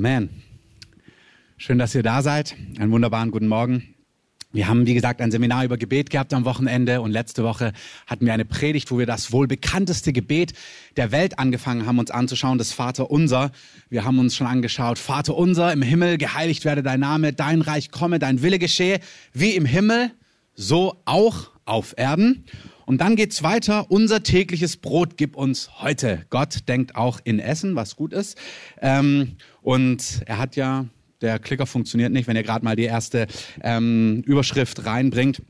Amen. Schön, dass ihr da seid. Einen wunderbaren guten Morgen. Wir haben, wie gesagt, ein Seminar über Gebet gehabt am Wochenende und letzte Woche hatten wir eine Predigt, wo wir das wohl bekannteste Gebet der Welt angefangen haben, uns anzuschauen, das Vater Unser. Wir haben uns schon angeschaut, Vater Unser im Himmel, geheiligt werde dein Name, dein Reich komme, dein Wille geschehe, wie im Himmel, so auch auf Erden. Und dann geht's weiter. Unser tägliches Brot gib uns heute. Gott denkt auch in Essen, was gut ist. Ähm, und er hat ja der Klicker funktioniert nicht, wenn ihr gerade mal die erste ähm, Überschrift reinbringt.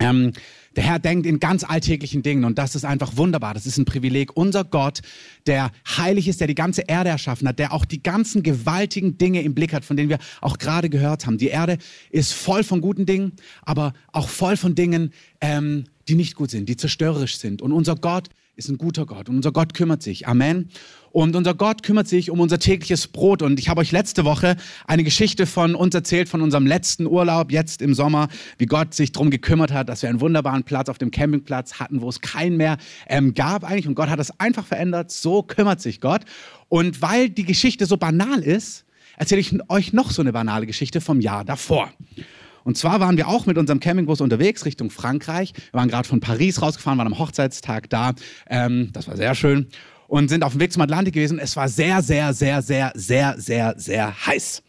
Ähm, der Herr denkt in ganz alltäglichen Dingen und das ist einfach wunderbar. Das ist ein Privileg. Unser Gott, der heilig ist, der die ganze Erde erschaffen hat, der auch die ganzen gewaltigen Dinge im Blick hat, von denen wir auch gerade gehört haben. Die Erde ist voll von guten Dingen, aber auch voll von Dingen, ähm, die nicht gut sind, die zerstörerisch sind. Und unser Gott ist ein guter Gott und unser Gott kümmert sich. Amen. Und unser Gott kümmert sich um unser tägliches Brot. Und ich habe euch letzte Woche eine Geschichte von uns erzählt, von unserem letzten Urlaub jetzt im Sommer, wie Gott sich darum gekümmert hat, dass wir einen wunderbaren Platz auf dem Campingplatz hatten, wo es keinen mehr ähm, gab eigentlich. Und Gott hat das einfach verändert. So kümmert sich Gott. Und weil die Geschichte so banal ist, erzähle ich euch noch so eine banale Geschichte vom Jahr davor. Und zwar waren wir auch mit unserem Campingbus unterwegs Richtung Frankreich. Wir waren gerade von Paris rausgefahren, waren am Hochzeitstag da. Ähm, das war sehr schön und sind auf dem Weg zum Atlantik gewesen. Es war sehr, sehr, sehr, sehr, sehr, sehr, sehr heiß.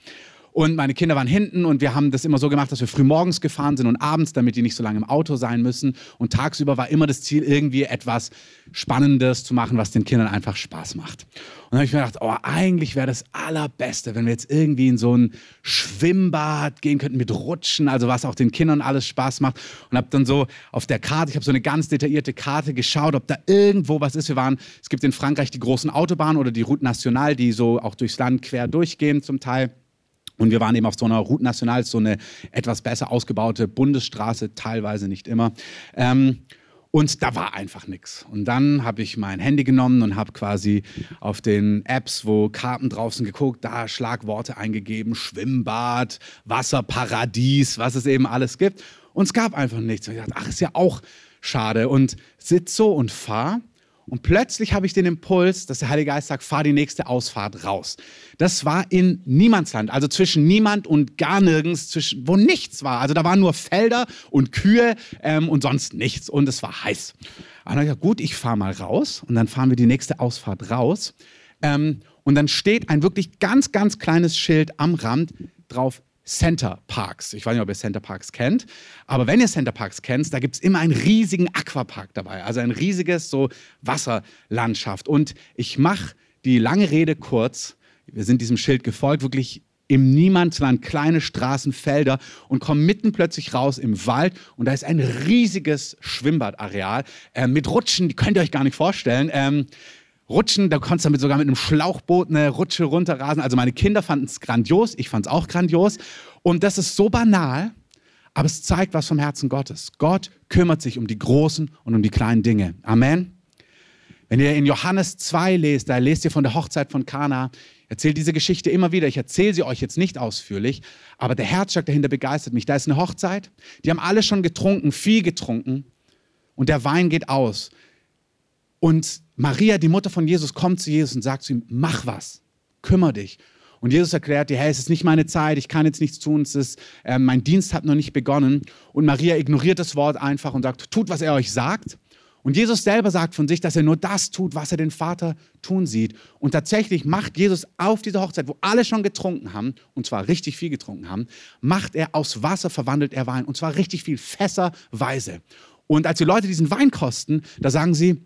Und meine Kinder waren hinten und wir haben das immer so gemacht, dass wir früh morgens gefahren sind und abends, damit die nicht so lange im Auto sein müssen. Und tagsüber war immer das Ziel, irgendwie etwas Spannendes zu machen, was den Kindern einfach Spaß macht. Und dann habe ich mir gedacht, oh, eigentlich wäre das Allerbeste, wenn wir jetzt irgendwie in so ein Schwimmbad gehen könnten mit Rutschen, also was auch den Kindern alles Spaß macht. Und habe dann so auf der Karte, ich habe so eine ganz detaillierte Karte geschaut, ob da irgendwo was ist. Wir waren, es gibt in Frankreich die großen Autobahnen oder die Route Nationale, die so auch durchs Land quer durchgehen zum Teil. Und wir waren eben auf so einer Route National, so eine etwas besser ausgebaute Bundesstraße, teilweise nicht immer. Ähm, und da war einfach nichts. Und dann habe ich mein Handy genommen und habe quasi auf den Apps, wo Karten draußen geguckt, da Schlagworte eingegeben, Schwimmbad, Wasserparadies, was es eben alles gibt. Und es gab einfach nichts. Und ich dachte, ach, ist ja auch schade. Und sitz so und fahr und plötzlich habe ich den Impuls, dass der Heilige Geist sagt, fahr die nächste Ausfahrt raus. Das war in Niemandsland, also zwischen niemand und gar nirgends, zwischen, wo nichts war. Also da waren nur Felder und Kühe ähm, und sonst nichts. Und es war heiß. Und dann habe ich gesagt, gut, ich fahre mal raus. Und dann fahren wir die nächste Ausfahrt raus. Ähm, und dann steht ein wirklich ganz, ganz kleines Schild am Rand drauf, Center Parks. Ich weiß nicht, ob ihr Center Parks kennt, aber wenn ihr Center Parks kennt, da gibt es immer einen riesigen Aquapark dabei, also ein riesiges so Wasserlandschaft. Und ich mache die lange Rede kurz. Wir sind diesem Schild gefolgt, wirklich im Niemandsland, kleine Straßen, Felder und kommen mitten plötzlich raus im Wald und da ist ein riesiges Schwimmbadareal äh, mit Rutschen, die könnt ihr euch gar nicht vorstellen. Ähm, Rutschen, da konntest du damit sogar mit einem Schlauchboot eine Rutsche runterrasen. Also meine Kinder fanden es grandios, ich fand es auch grandios. Und das ist so banal, aber es zeigt was vom Herzen Gottes. Gott kümmert sich um die großen und um die kleinen Dinge. Amen. Wenn ihr in Johannes 2 lest, da lest ihr von der Hochzeit von Kana, erzählt diese Geschichte immer wieder. Ich erzähle sie euch jetzt nicht ausführlich, aber der Herzschlag dahinter begeistert mich. Da ist eine Hochzeit, die haben alle schon getrunken, viel getrunken und der Wein geht aus. Und Maria, die Mutter von Jesus, kommt zu Jesus und sagt zu ihm, mach was, kümmere dich. Und Jesus erklärt dir, hey, es ist nicht meine Zeit, ich kann jetzt nichts tun, es ist, äh, mein Dienst hat noch nicht begonnen. Und Maria ignoriert das Wort einfach und sagt, tut, was er euch sagt. Und Jesus selber sagt von sich, dass er nur das tut, was er den Vater tun sieht. Und tatsächlich macht Jesus auf dieser Hochzeit, wo alle schon getrunken haben, und zwar richtig viel getrunken haben, macht er aus Wasser, verwandelt er Wein, und zwar richtig viel, fässerweise. Und als die Leute diesen Wein kosten, da sagen sie,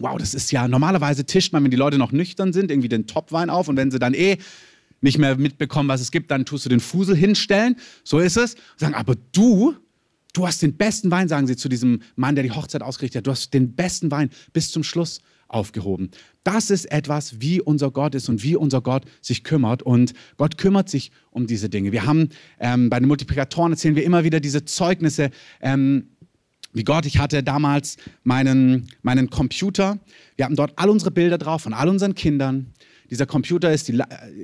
wow, das ist ja, normalerweise tischt man, wenn die Leute noch nüchtern sind, irgendwie den Topwein auf und wenn sie dann eh nicht mehr mitbekommen, was es gibt, dann tust du den Fusel hinstellen. So ist es. Sagen, aber du, du hast den besten Wein, sagen sie zu diesem Mann, der die Hochzeit ausgerichtet hat. Du hast den besten Wein bis zum Schluss aufgehoben. Das ist etwas, wie unser Gott ist und wie unser Gott sich kümmert. Und Gott kümmert sich um diese Dinge. Wir haben ähm, bei den Multiplikatoren erzählen wir immer wieder diese Zeugnisse. Ähm, wie Gott, ich hatte damals meinen, meinen Computer. Wir hatten dort all unsere Bilder drauf von all unseren Kindern. Dieser Computer ist, die,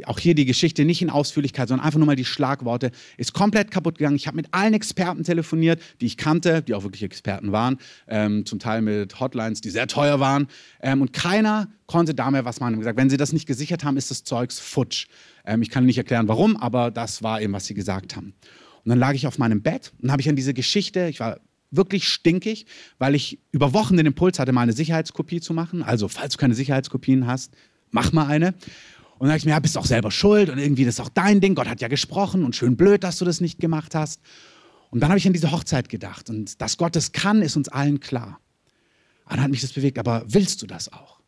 auch hier die Geschichte nicht in Ausführlichkeit, sondern einfach nur mal die Schlagworte, ist komplett kaputt gegangen. Ich habe mit allen Experten telefoniert, die ich kannte, die auch wirklich Experten waren, ähm, zum Teil mit Hotlines, die sehr teuer waren. Ähm, und keiner konnte da mehr was machen. Und gesagt, wenn sie das nicht gesichert haben, ist das Zeugs futsch. Ähm, ich kann nicht erklären, warum, aber das war eben, was sie gesagt haben. Und dann lag ich auf meinem Bett und habe ich an diese Geschichte, ich war wirklich stinkig, weil ich über Wochen den Impuls hatte, mal eine Sicherheitskopie zu machen. Also, falls du keine Sicherheitskopien hast, mach mal eine. Und dann dachte ich mir, ja, bist auch selber schuld und irgendwie das ist auch dein Ding. Gott hat ja gesprochen und schön blöd, dass du das nicht gemacht hast. Und dann habe ich an diese Hochzeit gedacht. Und dass Gott das kann, ist uns allen klar. Und dann hat mich das bewegt. Aber willst du das auch?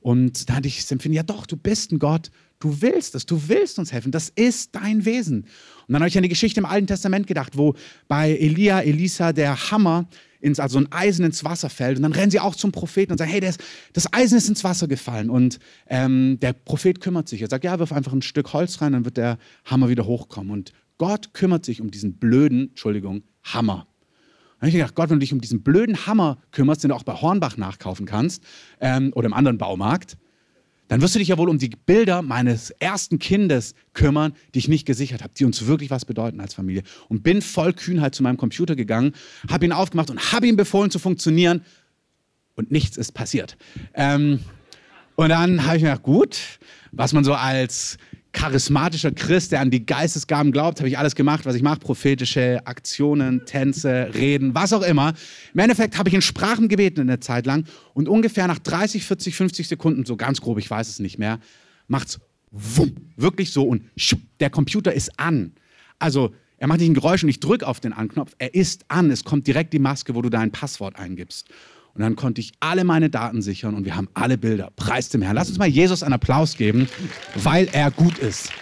Und da hatte ich das Empfinden, ja doch, du bist ein Gott, du willst es, du willst uns helfen, das ist dein Wesen. Und dann habe ich an die Geschichte im Alten Testament gedacht, wo bei Elia, Elisa der Hammer ins, also ein Eisen ins Wasser fällt. Und dann rennen sie auch zum Propheten und sagen, hey, das, das Eisen ist ins Wasser gefallen. Und ähm, der Prophet kümmert sich. Er sagt, ja, wirf einfach ein Stück Holz rein, dann wird der Hammer wieder hochkommen. Und Gott kümmert sich um diesen blöden, Entschuldigung, Hammer. Dann habe ich gedacht, Gott, wenn du dich um diesen blöden Hammer kümmerst, den du auch bei Hornbach nachkaufen kannst ähm, oder im anderen Baumarkt, dann wirst du dich ja wohl um die Bilder meines ersten Kindes kümmern, die ich nicht gesichert habe, die uns wirklich was bedeuten als Familie. Und bin voll Kühnheit zu meinem Computer gegangen, habe ihn aufgemacht und habe ihm befohlen zu funktionieren und nichts ist passiert. Ähm, und dann habe ich mir gedacht, gut, was man so als charismatischer Christ, der an die Geistesgaben glaubt, habe ich alles gemacht, was ich mache, prophetische Aktionen, Tänze, Reden, was auch immer. Im Endeffekt habe ich in Sprachen gebeten eine Zeit lang und ungefähr nach 30, 40, 50 Sekunden, so ganz grob, ich weiß es nicht mehr, macht's wumm, wirklich so und schupp, der Computer ist an. Also er macht nicht ein Geräusch und ich drücke auf den Anknopf, er ist an, es kommt direkt die Maske, wo du dein Passwort eingibst. Und dann konnte ich alle meine Daten sichern und wir haben alle Bilder. Preis dem Herrn. Lass uns mal Jesus einen Applaus geben, weil er gut ist.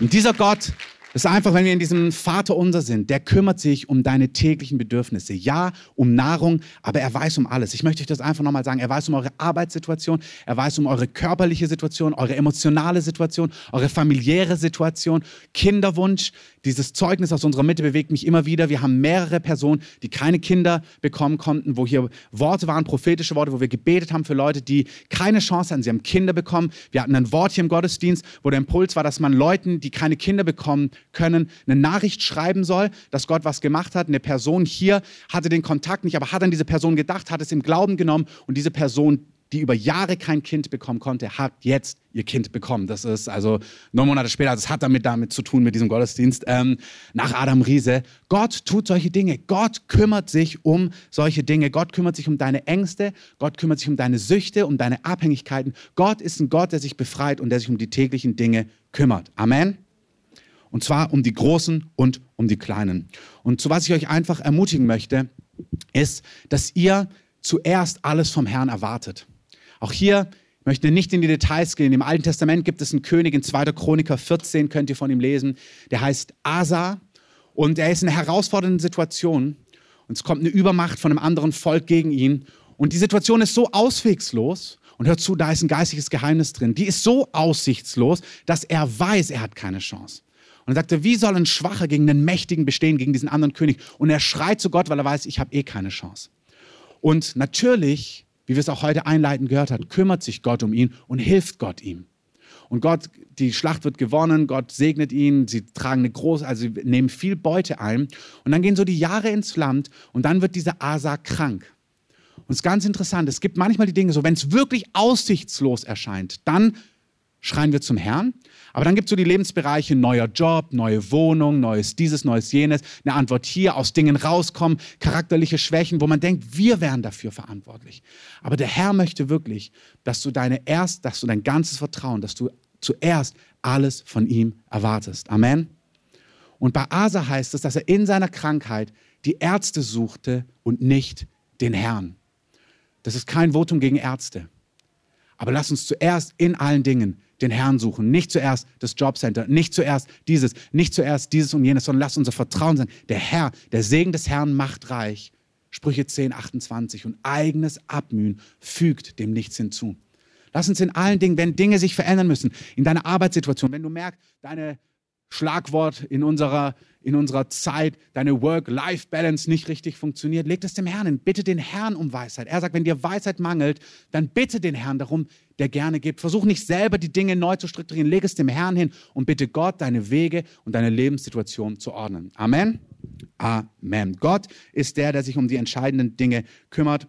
Und dieser Gott das ist einfach, wenn wir in diesem Vater unser sind, der kümmert sich um deine täglichen Bedürfnisse. Ja, um Nahrung, aber er weiß um alles. Ich möchte euch das einfach nochmal sagen. Er weiß um eure Arbeitssituation, er weiß um eure körperliche Situation, eure emotionale Situation, eure familiäre Situation, Kinderwunsch. Dieses Zeugnis aus unserer Mitte bewegt mich immer wieder. Wir haben mehrere Personen, die keine Kinder bekommen konnten, wo hier Worte waren, prophetische Worte, wo wir gebetet haben für Leute, die keine Chance hatten. Sie haben Kinder bekommen. Wir hatten ein Wort hier im Gottesdienst, wo der Impuls war, dass man Leuten, die keine Kinder bekommen, können, eine Nachricht schreiben soll, dass Gott was gemacht hat. Eine Person hier hatte den Kontakt nicht, aber hat an diese Person gedacht, hat es im Glauben genommen und diese Person, die über Jahre kein Kind bekommen konnte, hat jetzt ihr Kind bekommen. Das ist also neun Monate später, das hat damit damit zu tun mit diesem Gottesdienst, ähm, nach Adam Riese. Gott tut solche Dinge. Gott kümmert sich um solche Dinge. Gott kümmert sich um deine Ängste. Gott kümmert sich um deine Süchte, um deine Abhängigkeiten. Gott ist ein Gott, der sich befreit und der sich um die täglichen Dinge kümmert. Amen. Und zwar um die Großen und um die Kleinen. Und zu was ich euch einfach ermutigen möchte, ist, dass ihr zuerst alles vom Herrn erwartet. Auch hier ich möchte nicht in die Details gehen. Im Alten Testament gibt es einen König, in 2. Chroniker 14 könnt ihr von ihm lesen. Der heißt Asa und er ist in einer herausfordernden Situation. Und es kommt eine Übermacht von einem anderen Volk gegen ihn. Und die Situation ist so auswegslos. Und hört zu, da ist ein geistiges Geheimnis drin. Die ist so aussichtslos, dass er weiß, er hat keine Chance. Und er sagte, wie soll ein Schwacher gegen einen Mächtigen bestehen, gegen diesen anderen König? Und er schreit zu Gott, weil er weiß, ich habe eh keine Chance. Und natürlich, wie wir es auch heute einleitend gehört haben, kümmert sich Gott um ihn und hilft Gott ihm. Und Gott, die Schlacht wird gewonnen, Gott segnet ihn, sie tragen eine große, also sie nehmen viel Beute ein. Und dann gehen so die Jahre ins Land und dann wird dieser Asa krank. Und es ist ganz interessant, es gibt manchmal die Dinge so, wenn es wirklich aussichtslos erscheint, dann schreien wir zum Herrn. Aber dann gibt es so die Lebensbereiche neuer Job, neue Wohnung, neues dieses, neues jenes, eine Antwort hier, aus Dingen rauskommen, charakterliche Schwächen, wo man denkt, wir wären dafür verantwortlich. Aber der Herr möchte wirklich, dass du deine erst, dass du dein ganzes Vertrauen, dass du zuerst alles von ihm erwartest. Amen. Und bei Asa heißt es, dass er in seiner Krankheit die Ärzte suchte und nicht den Herrn. Das ist kein Votum gegen Ärzte. Aber lass uns zuerst in allen Dingen den Herrn suchen. Nicht zuerst das Jobcenter, nicht zuerst dieses, nicht zuerst dieses und jenes, sondern lass unser Vertrauen sein. Der Herr, der Segen des Herrn macht reich. Sprüche 10, 28. Und eigenes Abmühen fügt dem nichts hinzu. Lass uns in allen Dingen, wenn Dinge sich verändern müssen, in deiner Arbeitssituation, wenn du merkst, deine Schlagwort in unserer, in unserer Zeit, deine Work-Life-Balance nicht richtig funktioniert, leg es dem Herrn hin. Bitte den Herrn um Weisheit. Er sagt, wenn dir Weisheit mangelt, dann bitte den Herrn darum, der gerne gibt. Versuch nicht selber die Dinge neu zu strukturieren. Leg es dem Herrn hin und bitte Gott, deine Wege und deine Lebenssituation zu ordnen. Amen. Amen. Gott ist der, der sich um die entscheidenden Dinge kümmert.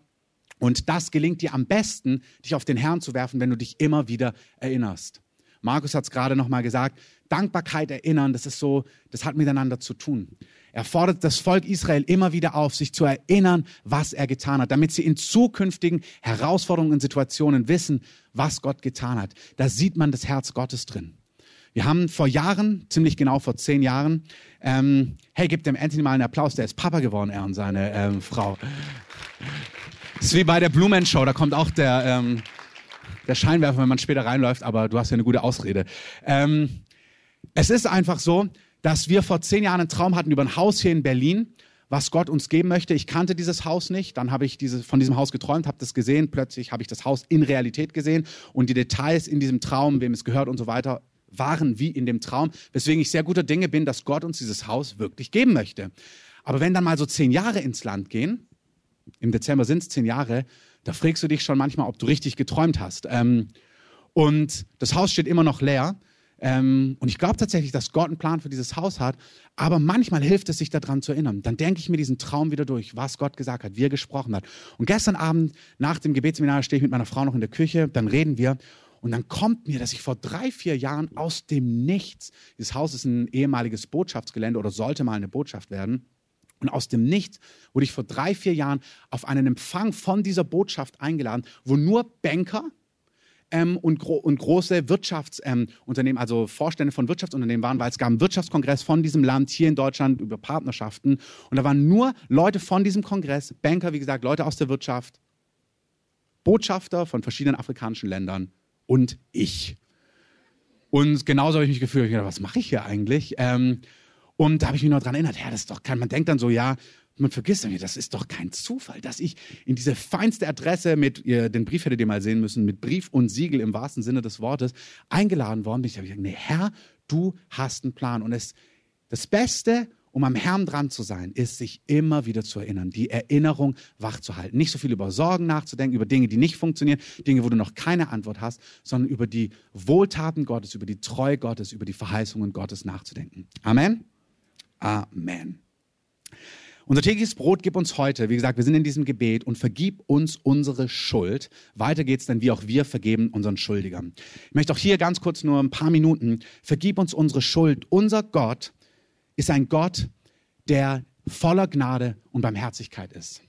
Und das gelingt dir am besten, dich auf den Herrn zu werfen, wenn du dich immer wieder erinnerst. Markus hat es gerade nochmal gesagt, Dankbarkeit erinnern, das ist so, das hat miteinander zu tun. Er fordert das Volk Israel immer wieder auf, sich zu erinnern, was er getan hat, damit sie in zukünftigen Herausforderungen und Situationen wissen, was Gott getan hat. Da sieht man das Herz Gottes drin. Wir haben vor Jahren, ziemlich genau vor zehn Jahren, ähm, hey, gib dem Anthony mal einen Applaus, der ist Papa geworden, er und seine ähm, Frau. Das ist wie bei der Blumen Show, da kommt auch der, ähm, der Scheinwerfer, wenn man später reinläuft, aber du hast ja eine gute Ausrede. Ähm, es ist einfach so, dass wir vor zehn Jahren einen Traum hatten über ein Haus hier in Berlin, was Gott uns geben möchte. Ich kannte dieses Haus nicht, dann habe ich diese, von diesem Haus geträumt, habe das gesehen, plötzlich habe ich das Haus in Realität gesehen und die Details in diesem Traum, wem es gehört und so weiter, waren wie in dem Traum, weswegen ich sehr guter Dinge bin, dass Gott uns dieses Haus wirklich geben möchte. Aber wenn dann mal so zehn Jahre ins Land gehen, im Dezember sind es zehn Jahre, da fragst du dich schon manchmal, ob du richtig geträumt hast. Ähm, und das Haus steht immer noch leer. Ähm, und ich glaube tatsächlich, dass Gott einen Plan für dieses Haus hat. Aber manchmal hilft es sich daran zu erinnern. Dann denke ich mir diesen Traum wieder durch, was Gott gesagt hat, wie er gesprochen hat. Und gestern Abend nach dem Gebetsseminar stehe ich mit meiner Frau noch in der Küche, dann reden wir. Und dann kommt mir, dass ich vor drei, vier Jahren aus dem Nichts, dieses Haus ist ein ehemaliges Botschaftsgelände oder sollte mal eine Botschaft werden. Und aus dem Nichts wurde ich vor drei, vier Jahren auf einen Empfang von dieser Botschaft eingeladen, wo nur Banker ähm, und, gro und, große Wirtschaftsunternehmen, ähm, also Vorstände von Wirtschaftsunternehmen waren, weil es gab einen Wirtschaftskongress von diesem Land hier in Deutschland über Partnerschaften. Und da waren nur Leute von diesem Kongress, Banker, wie gesagt, Leute aus der Wirtschaft, Botschafter von verschiedenen afrikanischen Ländern und ich. Und genauso habe ich mich gefühlt, ich gedacht, was mache ich hier eigentlich? Ähm, und da habe ich mich noch dran erinnert, ja, das doch kein, man denkt dann so, ja, man vergisst das ist doch kein Zufall, dass ich in diese feinste Adresse mit, ihr, den Brief hättet ihr mal sehen müssen, mit Brief und Siegel im wahrsten Sinne des Wortes eingeladen worden bin. Ich habe gesagt, nee, Herr, du hast einen Plan. Und es, das Beste, um am Herrn dran zu sein, ist, sich immer wieder zu erinnern, die Erinnerung wach zu halten. Nicht so viel über Sorgen nachzudenken, über Dinge, die nicht funktionieren, Dinge, wo du noch keine Antwort hast, sondern über die Wohltaten Gottes, über die Treue Gottes, über die Verheißungen Gottes nachzudenken. Amen. Amen. Unser tägliches Brot gib uns heute. Wie gesagt, wir sind in diesem Gebet und vergib uns unsere Schuld. Weiter geht's dann, wie auch wir vergeben unseren Schuldigern. Ich möchte auch hier ganz kurz nur ein paar Minuten. Vergib uns unsere Schuld. Unser Gott ist ein Gott, der voller Gnade und Barmherzigkeit ist.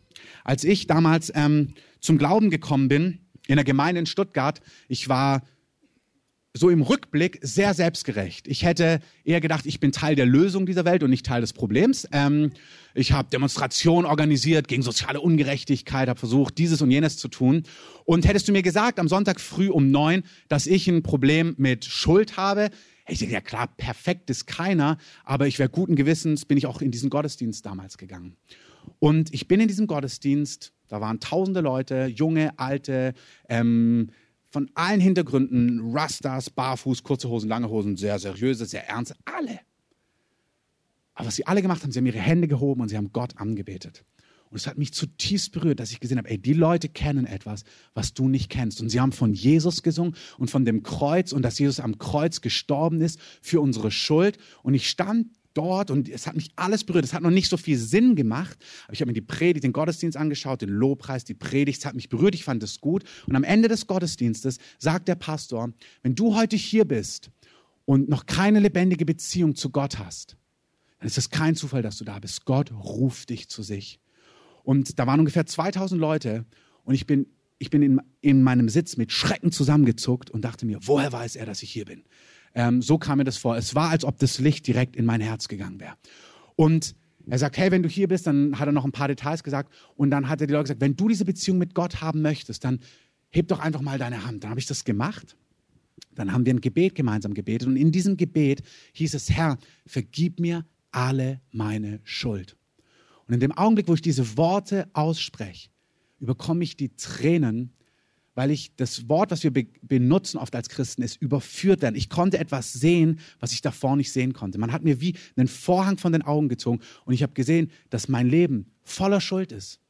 Als ich damals ähm, zum Glauben gekommen bin, in der Gemeinde in Stuttgart, ich war so im Rückblick sehr selbstgerecht. Ich hätte eher gedacht, ich bin Teil der Lösung dieser Welt und nicht Teil des Problems. Ähm, ich habe Demonstrationen organisiert gegen soziale Ungerechtigkeit, habe versucht, dieses und jenes zu tun. Und hättest du mir gesagt am Sonntag früh um neun, dass ich ein Problem mit Schuld habe, ich denke, ja klar, perfekt ist keiner, aber ich wäre guten Gewissens, bin ich auch in diesen Gottesdienst damals gegangen. Und ich bin in diesem Gottesdienst, da waren tausende Leute, junge, alte, ähm, von allen Hintergründen, Rastas, Barfuß, kurze Hosen, lange Hosen, sehr seriöse, sehr ernst, alle. Aber was sie alle gemacht haben, sie haben ihre Hände gehoben und sie haben Gott angebetet. Und es hat mich zutiefst berührt, dass ich gesehen habe, ey, die Leute kennen etwas, was du nicht kennst. Und sie haben von Jesus gesungen und von dem Kreuz und dass Jesus am Kreuz gestorben ist für unsere Schuld. Und ich stand dort und es hat mich alles berührt. Es hat noch nicht so viel Sinn gemacht, aber ich habe mir die Predigt, den Gottesdienst angeschaut, den Lobpreis, die Predigt, es hat mich berührt, ich fand es gut. Und am Ende des Gottesdienstes sagt der Pastor, wenn du heute hier bist und noch keine lebendige Beziehung zu Gott hast, dann ist es kein Zufall, dass du da bist. Gott ruft dich zu sich. Und da waren ungefähr 2000 Leute und ich bin, ich bin in, in meinem Sitz mit Schrecken zusammengezuckt und dachte mir, woher weiß er, dass ich hier bin? Ähm, so kam mir das vor. Es war, als ob das Licht direkt in mein Herz gegangen wäre. Und er sagt, hey, wenn du hier bist, dann hat er noch ein paar Details gesagt. Und dann hat er die Leute gesagt, wenn du diese Beziehung mit Gott haben möchtest, dann heb doch einfach mal deine Hand. Dann habe ich das gemacht. Dann haben wir ein Gebet gemeinsam gebetet. Und in diesem Gebet hieß es, Herr, vergib mir alle meine Schuld. Und in dem Augenblick, wo ich diese Worte ausspreche, überkomme ich die Tränen, weil ich das Wort, was wir be benutzen oft als Christen, ist überführt werden. Ich konnte etwas sehen, was ich davor nicht sehen konnte. Man hat mir wie einen Vorhang von den Augen gezogen und ich habe gesehen, dass mein Leben voller Schuld ist.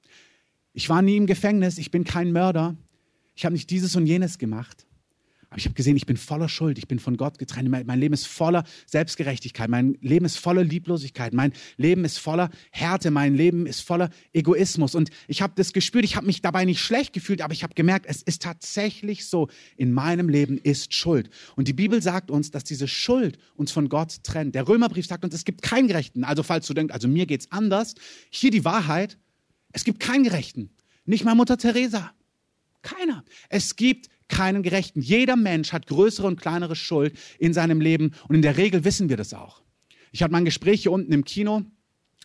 Ich war nie im Gefängnis, ich bin kein Mörder, ich habe nicht dieses und jenes gemacht. Aber ich habe gesehen, ich bin voller Schuld, ich bin von Gott getrennt. Mein, mein, Leben ist voller Selbstgerechtigkeit, mein Leben ist voller Lieblosigkeit, mein Leben ist voller Härte, mein Leben ist voller Egoismus. Und ich habe das gespürt, ich habe mich dabei nicht schlecht gefühlt, aber ich habe gemerkt, es ist tatsächlich so, in meinem Leben ist Schuld. Und die Bibel sagt uns, dass diese Schuld uns von Gott trennt. Der Römerbrief sagt uns, es gibt keinen Gerechten. Also falls du denkst, also mir geht's anders, hier die Wahrheit, es gibt keinen Gerechten. Nicht mal Mutter Teresa. Keiner. Es gibt keinen Gerechten. Jeder Mensch hat größere und kleinere Schuld in seinem Leben und in der Regel wissen wir das auch. Ich hatte mal ein Gespräch hier unten im Kino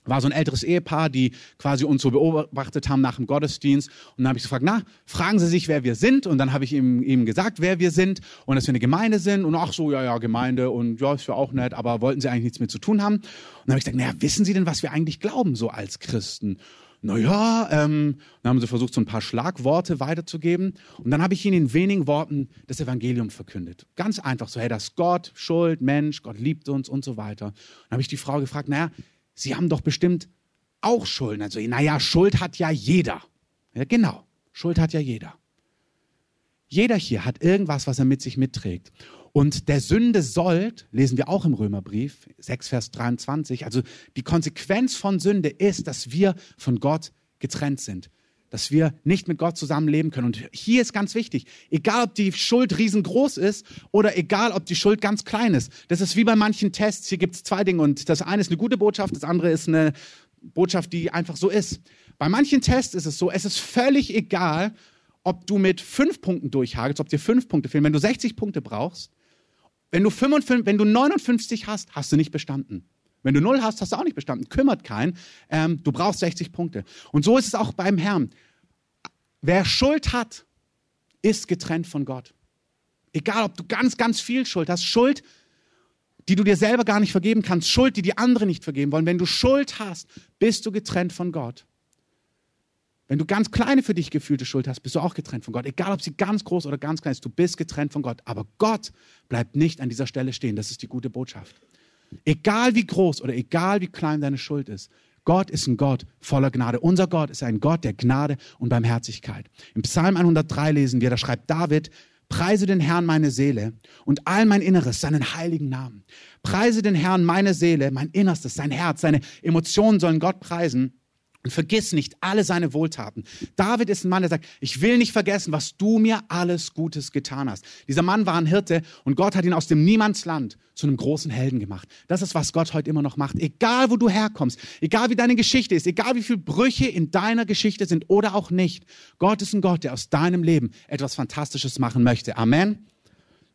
war so ein älteres Ehepaar, die quasi uns so beobachtet haben nach dem Gottesdienst. Und dann habe ich gefragt, na, fragen Sie sich, wer wir sind? Und dann habe ich ihm, ihm gesagt, wer wir sind und dass wir eine Gemeinde sind. Und ach so, ja, ja, Gemeinde und ja, ist ja auch nett, aber wollten Sie eigentlich nichts mit zu tun haben? Und dann habe ich gesagt, naja, wissen Sie denn, was wir eigentlich glauben, so als Christen? Naja, ähm, dann haben sie versucht, so ein paar Schlagworte weiterzugeben. Und dann habe ich ihnen in wenigen Worten das Evangelium verkündet. Ganz einfach so, hey, das Gott, Schuld, Mensch, Gott liebt uns und so weiter. Dann habe ich die Frau gefragt, naja, Sie haben doch bestimmt auch Schulden. Also, naja, Schuld hat ja jeder. Ja, genau, Schuld hat ja jeder. Jeder hier hat irgendwas, was er mit sich mitträgt. Und der Sünde sollt, lesen wir auch im Römerbrief 6, Vers 23, also die Konsequenz von Sünde ist, dass wir von Gott getrennt sind, dass wir nicht mit Gott zusammenleben können. Und hier ist ganz wichtig, egal ob die Schuld riesengroß ist oder egal ob die Schuld ganz klein ist. Das ist wie bei manchen Tests, hier gibt es zwei Dinge und das eine ist eine gute Botschaft, das andere ist eine Botschaft, die einfach so ist. Bei manchen Tests ist es so, es ist völlig egal, ob du mit fünf Punkten durchhagelst, ob dir fünf Punkte fehlen. Wenn du 60 Punkte brauchst, wenn du, 55, wenn du 59 hast, hast du nicht bestanden. Wenn du null hast, hast du auch nicht bestanden. Kümmert keinen. Ähm, du brauchst 60 Punkte. Und so ist es auch beim Herrn. Wer Schuld hat, ist getrennt von Gott. Egal, ob du ganz, ganz viel Schuld hast. Schuld, die du dir selber gar nicht vergeben kannst. Schuld, die die anderen nicht vergeben wollen. Wenn du Schuld hast, bist du getrennt von Gott. Wenn du ganz kleine für dich gefühlte Schuld hast, bist du auch getrennt von Gott. Egal, ob sie ganz groß oder ganz klein ist, du bist getrennt von Gott. Aber Gott bleibt nicht an dieser Stelle stehen. Das ist die gute Botschaft. Egal wie groß oder egal wie klein deine Schuld ist, Gott ist ein Gott voller Gnade. Unser Gott ist ein Gott der Gnade und Barmherzigkeit. Im Psalm 103 lesen wir, da schreibt David, Preise den Herrn meine Seele und all mein Inneres, seinen heiligen Namen. Preise den Herrn meine Seele, mein Innerstes, sein Herz, seine Emotionen sollen Gott preisen. Und vergiss nicht alle seine Wohltaten. David ist ein Mann, der sagt, ich will nicht vergessen, was du mir alles Gutes getan hast. Dieser Mann war ein Hirte und Gott hat ihn aus dem Niemandsland zu einem großen Helden gemacht. Das ist, was Gott heute immer noch macht. Egal, wo du herkommst, egal wie deine Geschichte ist, egal wie viele Brüche in deiner Geschichte sind oder auch nicht. Gott ist ein Gott, der aus deinem Leben etwas Fantastisches machen möchte. Amen.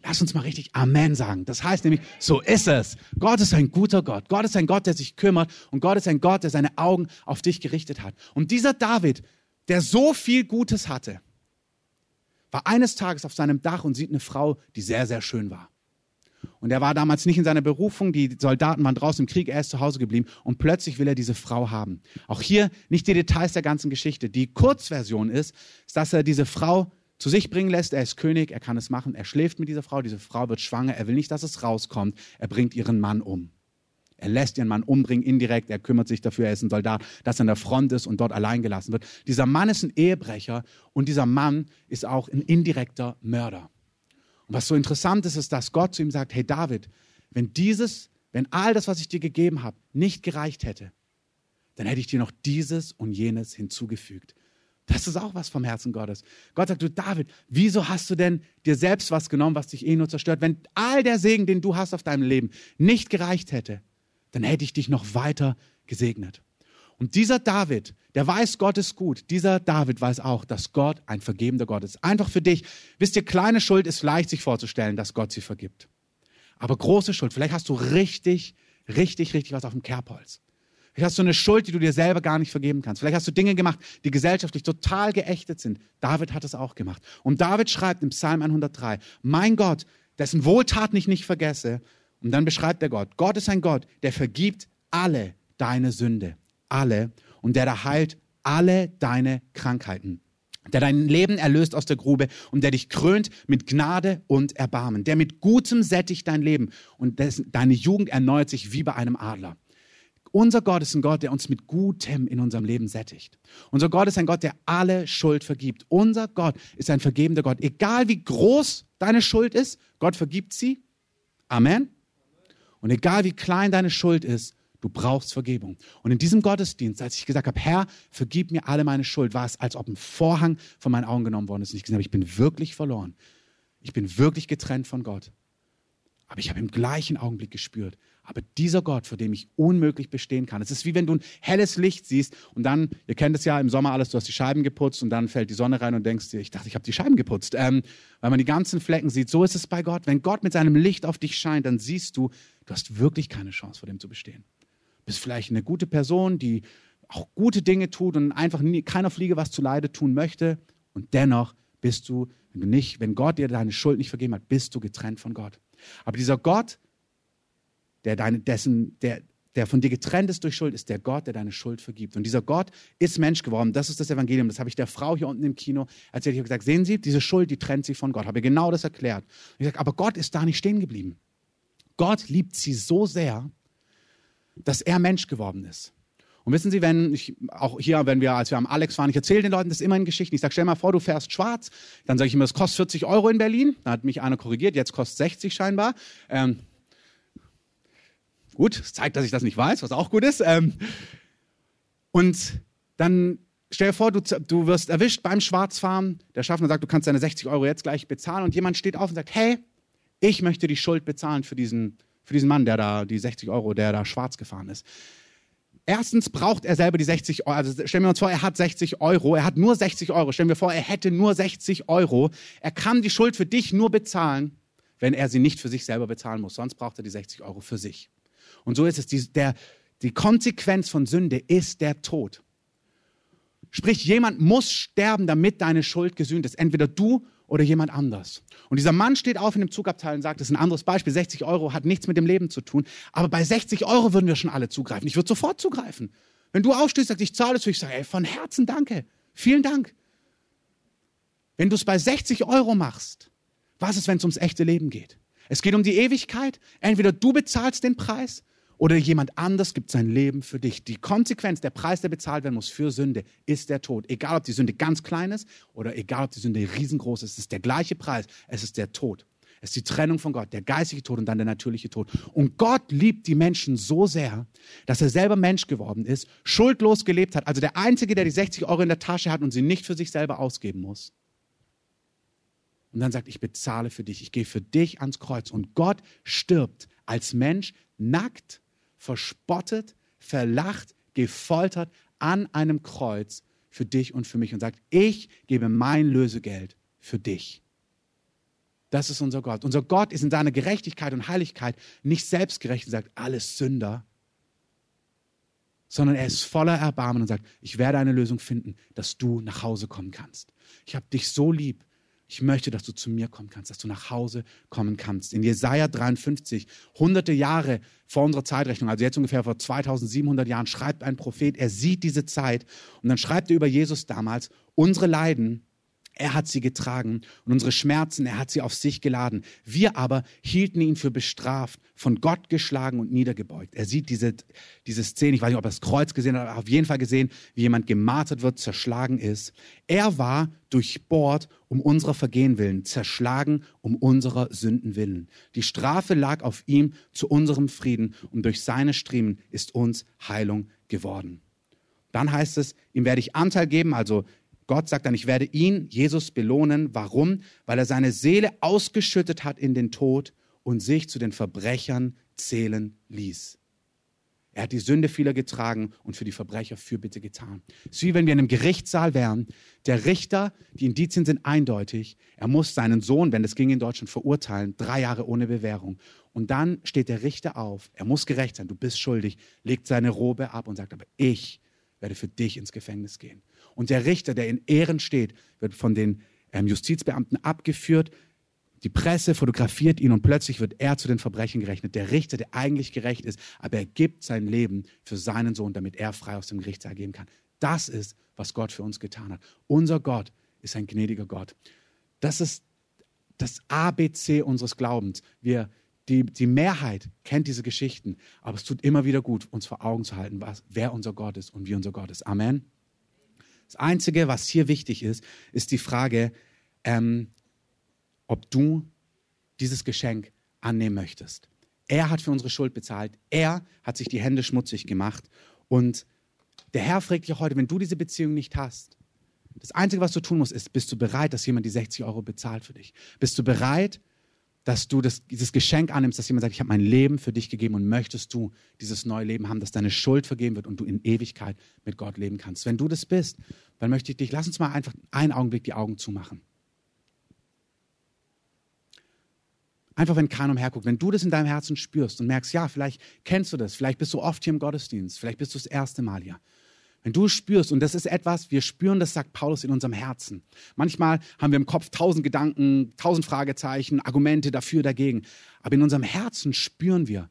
Lass uns mal richtig Amen sagen. Das heißt nämlich, so ist es. Gott ist ein guter Gott. Gott ist ein Gott, der sich kümmert. Und Gott ist ein Gott, der seine Augen auf dich gerichtet hat. Und dieser David, der so viel Gutes hatte, war eines Tages auf seinem Dach und sieht eine Frau, die sehr, sehr schön war. Und er war damals nicht in seiner Berufung, die Soldaten waren draußen im Krieg, er ist zu Hause geblieben und plötzlich will er diese Frau haben. Auch hier nicht die Details der ganzen Geschichte. Die Kurzversion ist, dass er diese Frau zu sich bringen lässt. Er ist König, er kann es machen. Er schläft mit dieser Frau, diese Frau wird schwanger. Er will nicht, dass es rauskommt. Er bringt ihren Mann um. Er lässt ihren Mann umbringen indirekt. Er kümmert sich dafür, er ist ein Soldat, dass er an der Front ist und dort allein gelassen wird. Dieser Mann ist ein Ehebrecher und dieser Mann ist auch ein indirekter Mörder. Und was so interessant ist, ist, dass Gott zu ihm sagt, hey David, wenn dieses, wenn all das, was ich dir gegeben habe, nicht gereicht hätte, dann hätte ich dir noch dieses und jenes hinzugefügt. Das ist auch was vom Herzen Gottes. Gott sagt, du David, wieso hast du denn dir selbst was genommen, was dich eh nur zerstört? Wenn all der Segen, den du hast auf deinem Leben, nicht gereicht hätte, dann hätte ich dich noch weiter gesegnet. Und dieser David, der weiß, Gott ist gut. Dieser David weiß auch, dass Gott ein vergebender Gott ist. Einfach für dich. Wisst ihr, kleine Schuld ist leicht sich vorzustellen, dass Gott sie vergibt. Aber große Schuld, vielleicht hast du richtig, richtig, richtig was auf dem Kerbholz. Vielleicht hast du eine Schuld, die du dir selber gar nicht vergeben kannst. Vielleicht hast du Dinge gemacht, die gesellschaftlich total geächtet sind. David hat es auch gemacht. Und David schreibt im Psalm 103, mein Gott, dessen Wohltaten ich nicht vergesse. Und dann beschreibt er Gott. Gott ist ein Gott, der vergibt alle deine Sünde. Alle. Und der da heilt alle deine Krankheiten. der dein Leben erlöst aus der Grube und der dich krönt mit Gnade und Erbarmen, der mit Gutem sättigt dein Leben und dessen, deine Jugend erneuert sich wie bei einem Adler. Unser Gott ist ein Gott, der uns mit Gutem in unserem Leben sättigt. Unser Gott ist ein Gott, der alle Schuld vergibt. Unser Gott ist ein vergebender Gott. Egal wie groß deine Schuld ist, Gott vergibt sie. Amen. Und egal wie klein deine Schuld ist, Du brauchst Vergebung. Und in diesem Gottesdienst, als ich gesagt habe, Herr, vergib mir alle meine Schuld, war es, als ob ein Vorhang von meinen Augen genommen worden ist. Und ich gesehen habe, ich bin wirklich verloren. Ich bin wirklich getrennt von Gott. Aber ich habe im gleichen Augenblick gespürt, aber dieser Gott, vor dem ich unmöglich bestehen kann. Es ist wie wenn du ein helles Licht siehst und dann, ihr kennt es ja im Sommer alles, du hast die Scheiben geputzt und dann fällt die Sonne rein und denkst dir, ich dachte, ich habe die Scheiben geputzt, ähm, weil man die ganzen Flecken sieht. So ist es bei Gott. Wenn Gott mit seinem Licht auf dich scheint, dann siehst du, du hast wirklich keine Chance, vor dem zu bestehen bist vielleicht eine gute Person, die auch gute Dinge tut und einfach nie, keiner Fliege was zu Leide tun möchte. Und dennoch bist du, wenn du nicht, wenn Gott dir deine Schuld nicht vergeben hat, bist du getrennt von Gott. Aber dieser Gott, der deine, dessen, der, der von dir getrennt ist durch Schuld, ist der Gott, der deine Schuld vergibt. Und dieser Gott ist Mensch geworden. Das ist das Evangelium. Das habe ich der Frau hier unten im Kino erzählt. Ich habe gesagt, sehen Sie, diese Schuld, die trennt sie von Gott. Habe genau das erklärt. ich habe gesagt, aber Gott ist da nicht stehen geblieben. Gott liebt sie so sehr, dass er Mensch geworden ist. Und wissen Sie, wenn ich, auch hier, wenn wir, als wir am Alex waren, ich erzähle den Leuten das immer in Geschichten. Ich sage, stell mal vor, du fährst schwarz. Dann sage ich immer, das kostet 40 Euro in Berlin. Da hat mich einer korrigiert, jetzt kostet 60 scheinbar. Ähm, gut, zeigt, dass ich das nicht weiß, was auch gut ist. Ähm, und dann stell dir vor, du, du wirst erwischt beim Schwarzfahren. Der Schaffner sagt, du kannst deine 60 Euro jetzt gleich bezahlen. Und jemand steht auf und sagt, hey, ich möchte die Schuld bezahlen für diesen für diesen Mann, der da die 60 Euro, der da schwarz gefahren ist. Erstens braucht er selber die 60 Euro. Also stellen wir uns vor, er hat 60 Euro. Er hat nur 60 Euro. Stellen wir vor, er hätte nur 60 Euro. Er kann die Schuld für dich nur bezahlen, wenn er sie nicht für sich selber bezahlen muss. Sonst braucht er die 60 Euro für sich. Und so ist es. Die, der, die Konsequenz von Sünde ist der Tod. Sprich, jemand muss sterben, damit deine Schuld gesühnt ist. Entweder du oder jemand anders. Und dieser Mann steht auf in dem Zugabteil und sagt, das ist ein anderes Beispiel, 60 Euro hat nichts mit dem Leben zu tun, aber bei 60 Euro würden wir schon alle zugreifen. Ich würde sofort zugreifen. Wenn du aufstehst, sagst, ich zahle es, würde ich sagen, ey, von Herzen danke, vielen Dank. Wenn du es bei 60 Euro machst, was ist, wenn es ums echte Leben geht? Es geht um die Ewigkeit. Entweder du bezahlst den Preis oder jemand anders gibt sein Leben für dich. Die Konsequenz, der Preis, der bezahlt werden muss für Sünde, ist der Tod. Egal, ob die Sünde ganz klein ist oder egal, ob die Sünde riesengroß ist, es ist der gleiche Preis. Es ist der Tod. Es ist die Trennung von Gott, der geistige Tod und dann der natürliche Tod. Und Gott liebt die Menschen so sehr, dass er selber Mensch geworden ist, schuldlos gelebt hat. Also der Einzige, der die 60 Euro in der Tasche hat und sie nicht für sich selber ausgeben muss. Und dann sagt, ich bezahle für dich, ich gehe für dich ans Kreuz. Und Gott stirbt als Mensch nackt verspottet, verlacht, gefoltert an einem Kreuz für dich und für mich und sagt, ich gebe mein Lösegeld für dich. Das ist unser Gott. Unser Gott ist in seiner Gerechtigkeit und Heiligkeit nicht selbstgerecht und sagt, alles Sünder, sondern er ist voller Erbarmen und sagt, ich werde eine Lösung finden, dass du nach Hause kommen kannst. Ich habe dich so lieb, ich möchte, dass du zu mir kommen kannst, dass du nach Hause kommen kannst. In Jesaja 53, hunderte Jahre vor unserer Zeitrechnung, also jetzt ungefähr vor 2700 Jahren, schreibt ein Prophet, er sieht diese Zeit und dann schreibt er über Jesus damals, unsere Leiden er hat sie getragen und unsere Schmerzen, er hat sie auf sich geladen. Wir aber hielten ihn für bestraft, von Gott geschlagen und niedergebeugt. Er sieht diese, diese Szene, ich weiß nicht, ob er das Kreuz gesehen hat, aber auf jeden Fall gesehen, wie jemand gemartert wird, zerschlagen ist. Er war durchbohrt um unserer Vergehen willen, zerschlagen um unserer Sünden willen. Die Strafe lag auf ihm zu unserem Frieden und durch seine Striemen ist uns Heilung geworden. Dann heißt es, ihm werde ich Anteil geben, also Gott sagt dann, ich werde ihn, Jesus, belohnen. Warum? Weil er seine Seele ausgeschüttet hat in den Tod und sich zu den Verbrechern zählen ließ. Er hat die Sünde vieler getragen und für die Verbrecher Fürbitte getan. Es ist wie wenn wir in einem Gerichtssaal wären. Der Richter, die Indizien sind eindeutig. Er muss seinen Sohn, wenn das ging in Deutschland, verurteilen. Drei Jahre ohne Bewährung. Und dann steht der Richter auf. Er muss gerecht sein. Du bist schuldig. Legt seine Robe ab und sagt, aber ich werde für dich ins Gefängnis gehen. Und der Richter, der in Ehren steht, wird von den ähm, Justizbeamten abgeführt. Die Presse fotografiert ihn und plötzlich wird er zu den Verbrechen gerechnet. Der Richter, der eigentlich gerecht ist, aber er gibt sein Leben für seinen Sohn, damit er frei aus dem Gerichtssaal gehen kann. Das ist, was Gott für uns getan hat. Unser Gott ist ein gnädiger Gott. Das ist das ABC unseres Glaubens. Wir, die, die Mehrheit kennt diese Geschichten, aber es tut immer wieder gut, uns vor Augen zu halten, was, wer unser Gott ist und wie unser Gott ist. Amen. Das Einzige, was hier wichtig ist, ist die Frage, ähm, ob du dieses Geschenk annehmen möchtest. Er hat für unsere Schuld bezahlt. Er hat sich die Hände schmutzig gemacht. Und der Herr fragt dich heute, wenn du diese Beziehung nicht hast, das Einzige, was du tun musst, ist, bist du bereit, dass jemand die 60 Euro bezahlt für dich? Bist du bereit, dass du das, dieses Geschenk annimmst, dass jemand sagt, ich habe mein Leben für dich gegeben und möchtest du dieses neue Leben haben, dass deine Schuld vergeben wird und du in Ewigkeit mit Gott leben kannst. Wenn du das bist, dann möchte ich dich, lass uns mal einfach einen Augenblick die Augen zumachen. Einfach, wenn keiner umherguckt, wenn du das in deinem Herzen spürst und merkst, ja, vielleicht kennst du das, vielleicht bist du oft hier im Gottesdienst, vielleicht bist du das erste Mal hier. Wenn du spürst, und das ist etwas, wir spüren das, sagt Paulus, in unserem Herzen. Manchmal haben wir im Kopf tausend Gedanken, tausend Fragezeichen, Argumente dafür, dagegen. Aber in unserem Herzen spüren wir,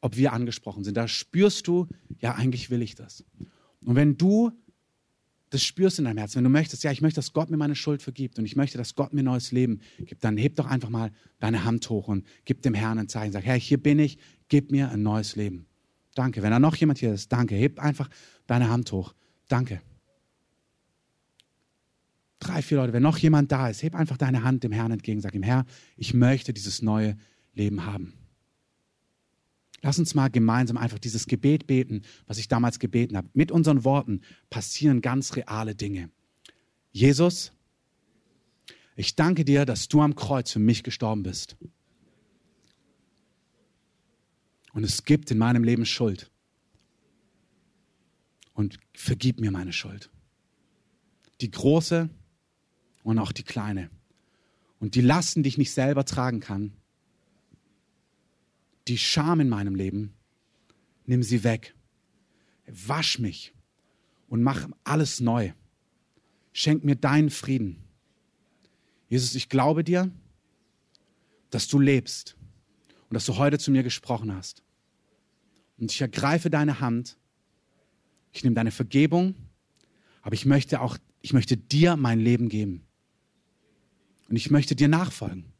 ob wir angesprochen sind. Da spürst du, ja, eigentlich will ich das. Und wenn du das spürst in deinem Herzen, wenn du möchtest, ja, ich möchte, dass Gott mir meine Schuld vergibt und ich möchte, dass Gott mir neues Leben gibt, dann heb doch einfach mal deine Hand hoch und gib dem Herrn ein Zeichen. Sag, Herr, hier bin ich, gib mir ein neues Leben. Danke. Wenn da noch jemand hier ist, danke. Heb einfach deine Hand hoch. Danke. Drei, vier Leute. Wenn noch jemand da ist, heb einfach deine Hand dem Herrn entgegen. Sag ihm, Herr, ich möchte dieses neue Leben haben. Lass uns mal gemeinsam einfach dieses Gebet beten, was ich damals gebeten habe. Mit unseren Worten passieren ganz reale Dinge. Jesus, ich danke dir, dass du am Kreuz für mich gestorben bist. Und es gibt in meinem Leben Schuld. Und vergib mir meine Schuld. Die große und auch die kleine. Und die Lasten, die ich nicht selber tragen kann, die Scham in meinem Leben, nimm sie weg. Wasch mich und mach alles neu. Schenk mir deinen Frieden. Jesus, ich glaube dir, dass du lebst und dass du heute zu mir gesprochen hast. Und ich ergreife deine Hand. Ich nehme deine Vergebung, aber ich möchte auch, ich möchte dir mein Leben geben. Und ich möchte dir nachfolgen.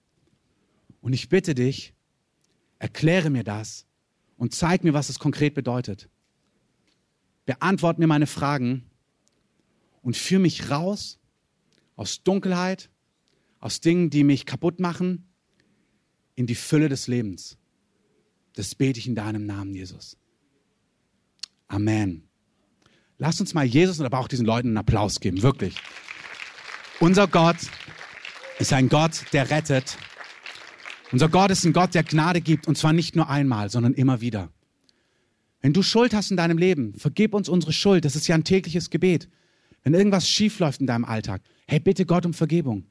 Und ich bitte dich, erkläre mir das und zeig mir, was es konkret bedeutet. Beantwort mir meine Fragen und führe mich raus aus Dunkelheit, aus Dingen, die mich kaputt machen, in die Fülle des Lebens. Das bete ich in deinem Namen, Jesus. Amen. Lasst uns mal Jesus und aber auch diesen Leuten einen Applaus geben, wirklich. Unser Gott ist ein Gott, der rettet. Unser Gott ist ein Gott, der Gnade gibt und zwar nicht nur einmal, sondern immer wieder. Wenn du Schuld hast in deinem Leben, vergib uns unsere Schuld. Das ist ja ein tägliches Gebet. Wenn irgendwas schief läuft in deinem Alltag, hey, bitte Gott um Vergebung.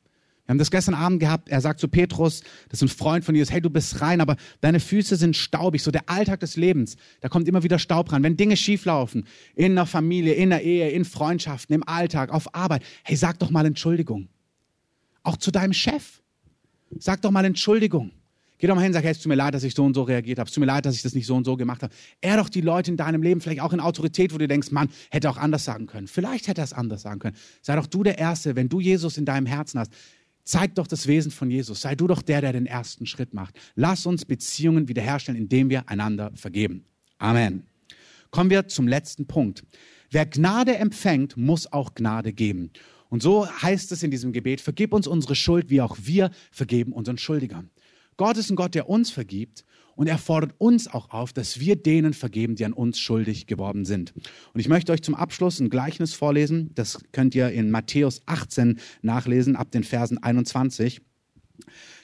Wir haben das gestern Abend gehabt. Er sagt zu Petrus, das ist ein Freund von Jesus, hey, du bist rein, aber deine Füße sind staubig. So der Alltag des Lebens, da kommt immer wieder Staub ran. Wenn Dinge schieflaufen, in der Familie, in der Ehe, in Freundschaften, im Alltag, auf Arbeit, hey, sag doch mal Entschuldigung. Auch zu deinem Chef. Sag doch mal Entschuldigung. Geh doch mal hin und sag, hey, es tut mir leid, dass ich so und so reagiert habe. Es tut mir leid, dass ich das nicht so und so gemacht habe. Er doch die Leute in deinem Leben, vielleicht auch in Autorität, wo du denkst, Mann, hätte auch anders sagen können. Vielleicht hätte er es anders sagen können. Sei doch du der Erste, wenn du Jesus in deinem Herzen hast Zeig doch das Wesen von Jesus. Sei du doch der, der den ersten Schritt macht. Lass uns Beziehungen wiederherstellen, indem wir einander vergeben. Amen. Kommen wir zum letzten Punkt. Wer Gnade empfängt, muss auch Gnade geben. Und so heißt es in diesem Gebet, vergib uns unsere Schuld, wie auch wir vergeben unseren Schuldigern. Gott ist ein Gott, der uns vergibt und er fordert uns auch auf, dass wir denen vergeben, die an uns schuldig geworden sind. Und ich möchte euch zum Abschluss ein Gleichnis vorlesen. Das könnt ihr in Matthäus 18 nachlesen, ab den Versen 21.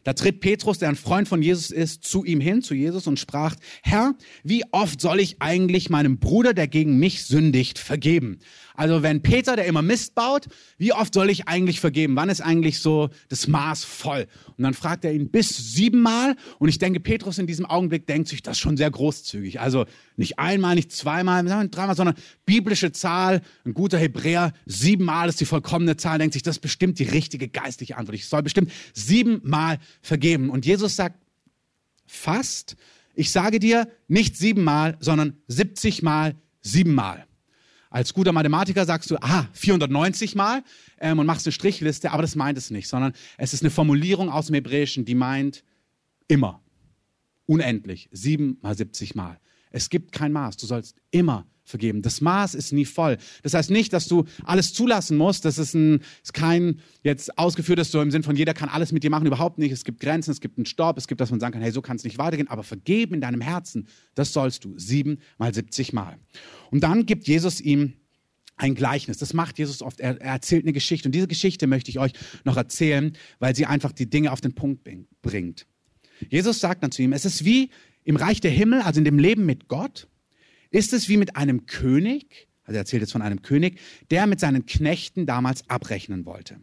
Da tritt Petrus, der ein Freund von Jesus ist, zu ihm hin, zu Jesus und sprach, Herr, wie oft soll ich eigentlich meinem Bruder, der gegen mich sündigt, vergeben? Also wenn Peter, der immer Mist baut, wie oft soll ich eigentlich vergeben? Wann ist eigentlich so das Maß voll? Und dann fragt er ihn bis siebenmal. Und ich denke, Petrus in diesem Augenblick denkt sich das schon sehr großzügig. Also nicht einmal, nicht zweimal, dreimal, sondern biblische Zahl, ein guter Hebräer, siebenmal ist die vollkommene Zahl, denkt sich, das ist bestimmt die richtige geistliche Antwort. Ich soll bestimmt siebenmal vergeben. Und Jesus sagt, fast, ich sage dir, nicht siebenmal, sondern siebzigmal, siebenmal. Als guter Mathematiker sagst du, ah, 490 mal ähm, und machst eine Strichliste, aber das meint es nicht, sondern es ist eine Formulierung aus dem Hebräischen, die meint immer, unendlich, sieben mal 70 mal. Es gibt kein Maß, du sollst immer vergeben. Das Maß ist nie voll. Das heißt nicht, dass du alles zulassen musst. Das ist, ein, ist kein jetzt ausgeführtes so im Sinn von jeder kann alles mit dir machen. Überhaupt nicht. Es gibt Grenzen, es gibt einen Stopp, es gibt, dass man sagen kann, hey, so kann es nicht weitergehen. Aber vergeben in deinem Herzen, das sollst du sieben mal 70 Mal. Und dann gibt Jesus ihm ein Gleichnis. Das macht Jesus oft. Er, er, erzählt eine Geschichte. Und diese Geschichte möchte ich euch noch erzählen, weil sie einfach die Dinge auf den Punkt bringt. Jesus sagt dann zu ihm, es ist wie im Reich der Himmel, also in dem Leben mit Gott, ist es wie mit einem König, also er erzählt jetzt von einem König, der mit seinen Knechten damals abrechnen wollte.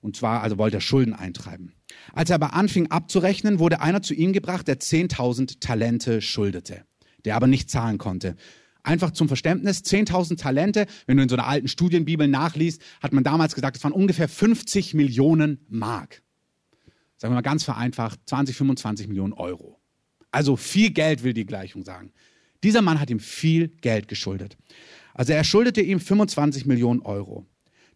Und zwar, also wollte er Schulden eintreiben. Als er aber anfing abzurechnen, wurde einer zu ihm gebracht, der 10.000 Talente schuldete, der aber nicht zahlen konnte. Einfach zum Verständnis, 10.000 Talente, wenn du in so einer alten Studienbibel nachliest, hat man damals gesagt, es waren ungefähr 50 Millionen Mark. Sagen wir mal ganz vereinfacht, 20, 25 Millionen Euro. Also viel Geld will die Gleichung sagen. Dieser Mann hat ihm viel Geld geschuldet. Also er schuldete ihm 25 Millionen Euro.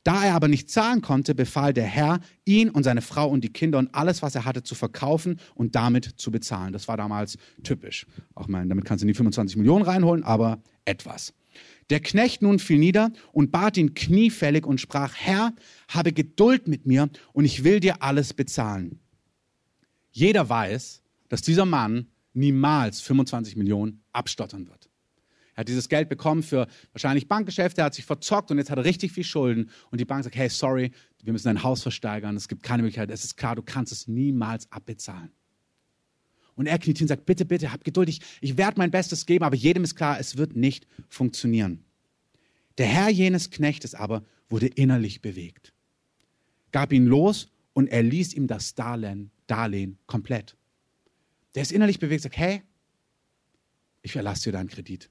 Da er aber nicht zahlen konnte, befahl der Herr, ihn und seine Frau und die Kinder und alles, was er hatte, zu verkaufen und damit zu bezahlen. Das war damals typisch. Auch mal, damit kannst du nie 25 Millionen reinholen, aber etwas. Der Knecht nun fiel nieder und bat ihn kniefällig und sprach, Herr, habe Geduld mit mir und ich will dir alles bezahlen. Jeder weiß, dass dieser Mann niemals 25 Millionen abstottern wird. Er hat dieses Geld bekommen für wahrscheinlich Bankgeschäfte, er hat sich verzockt und jetzt hat er richtig viel Schulden. Und die Bank sagt, hey, sorry, wir müssen dein Haus versteigern, es gibt keine Möglichkeit, es ist klar, du kannst es niemals abbezahlen. Und er kniet hin und sagt, bitte, bitte, hab Geduld, ich, ich werde mein Bestes geben, aber jedem ist klar, es wird nicht funktionieren. Der Herr jenes Knechtes aber wurde innerlich bewegt, gab ihn los und er ließ ihm das Darlehen, Darlehen komplett. Der ist innerlich bewegt, sagt, hey, ich erlasse dir deinen Kredit.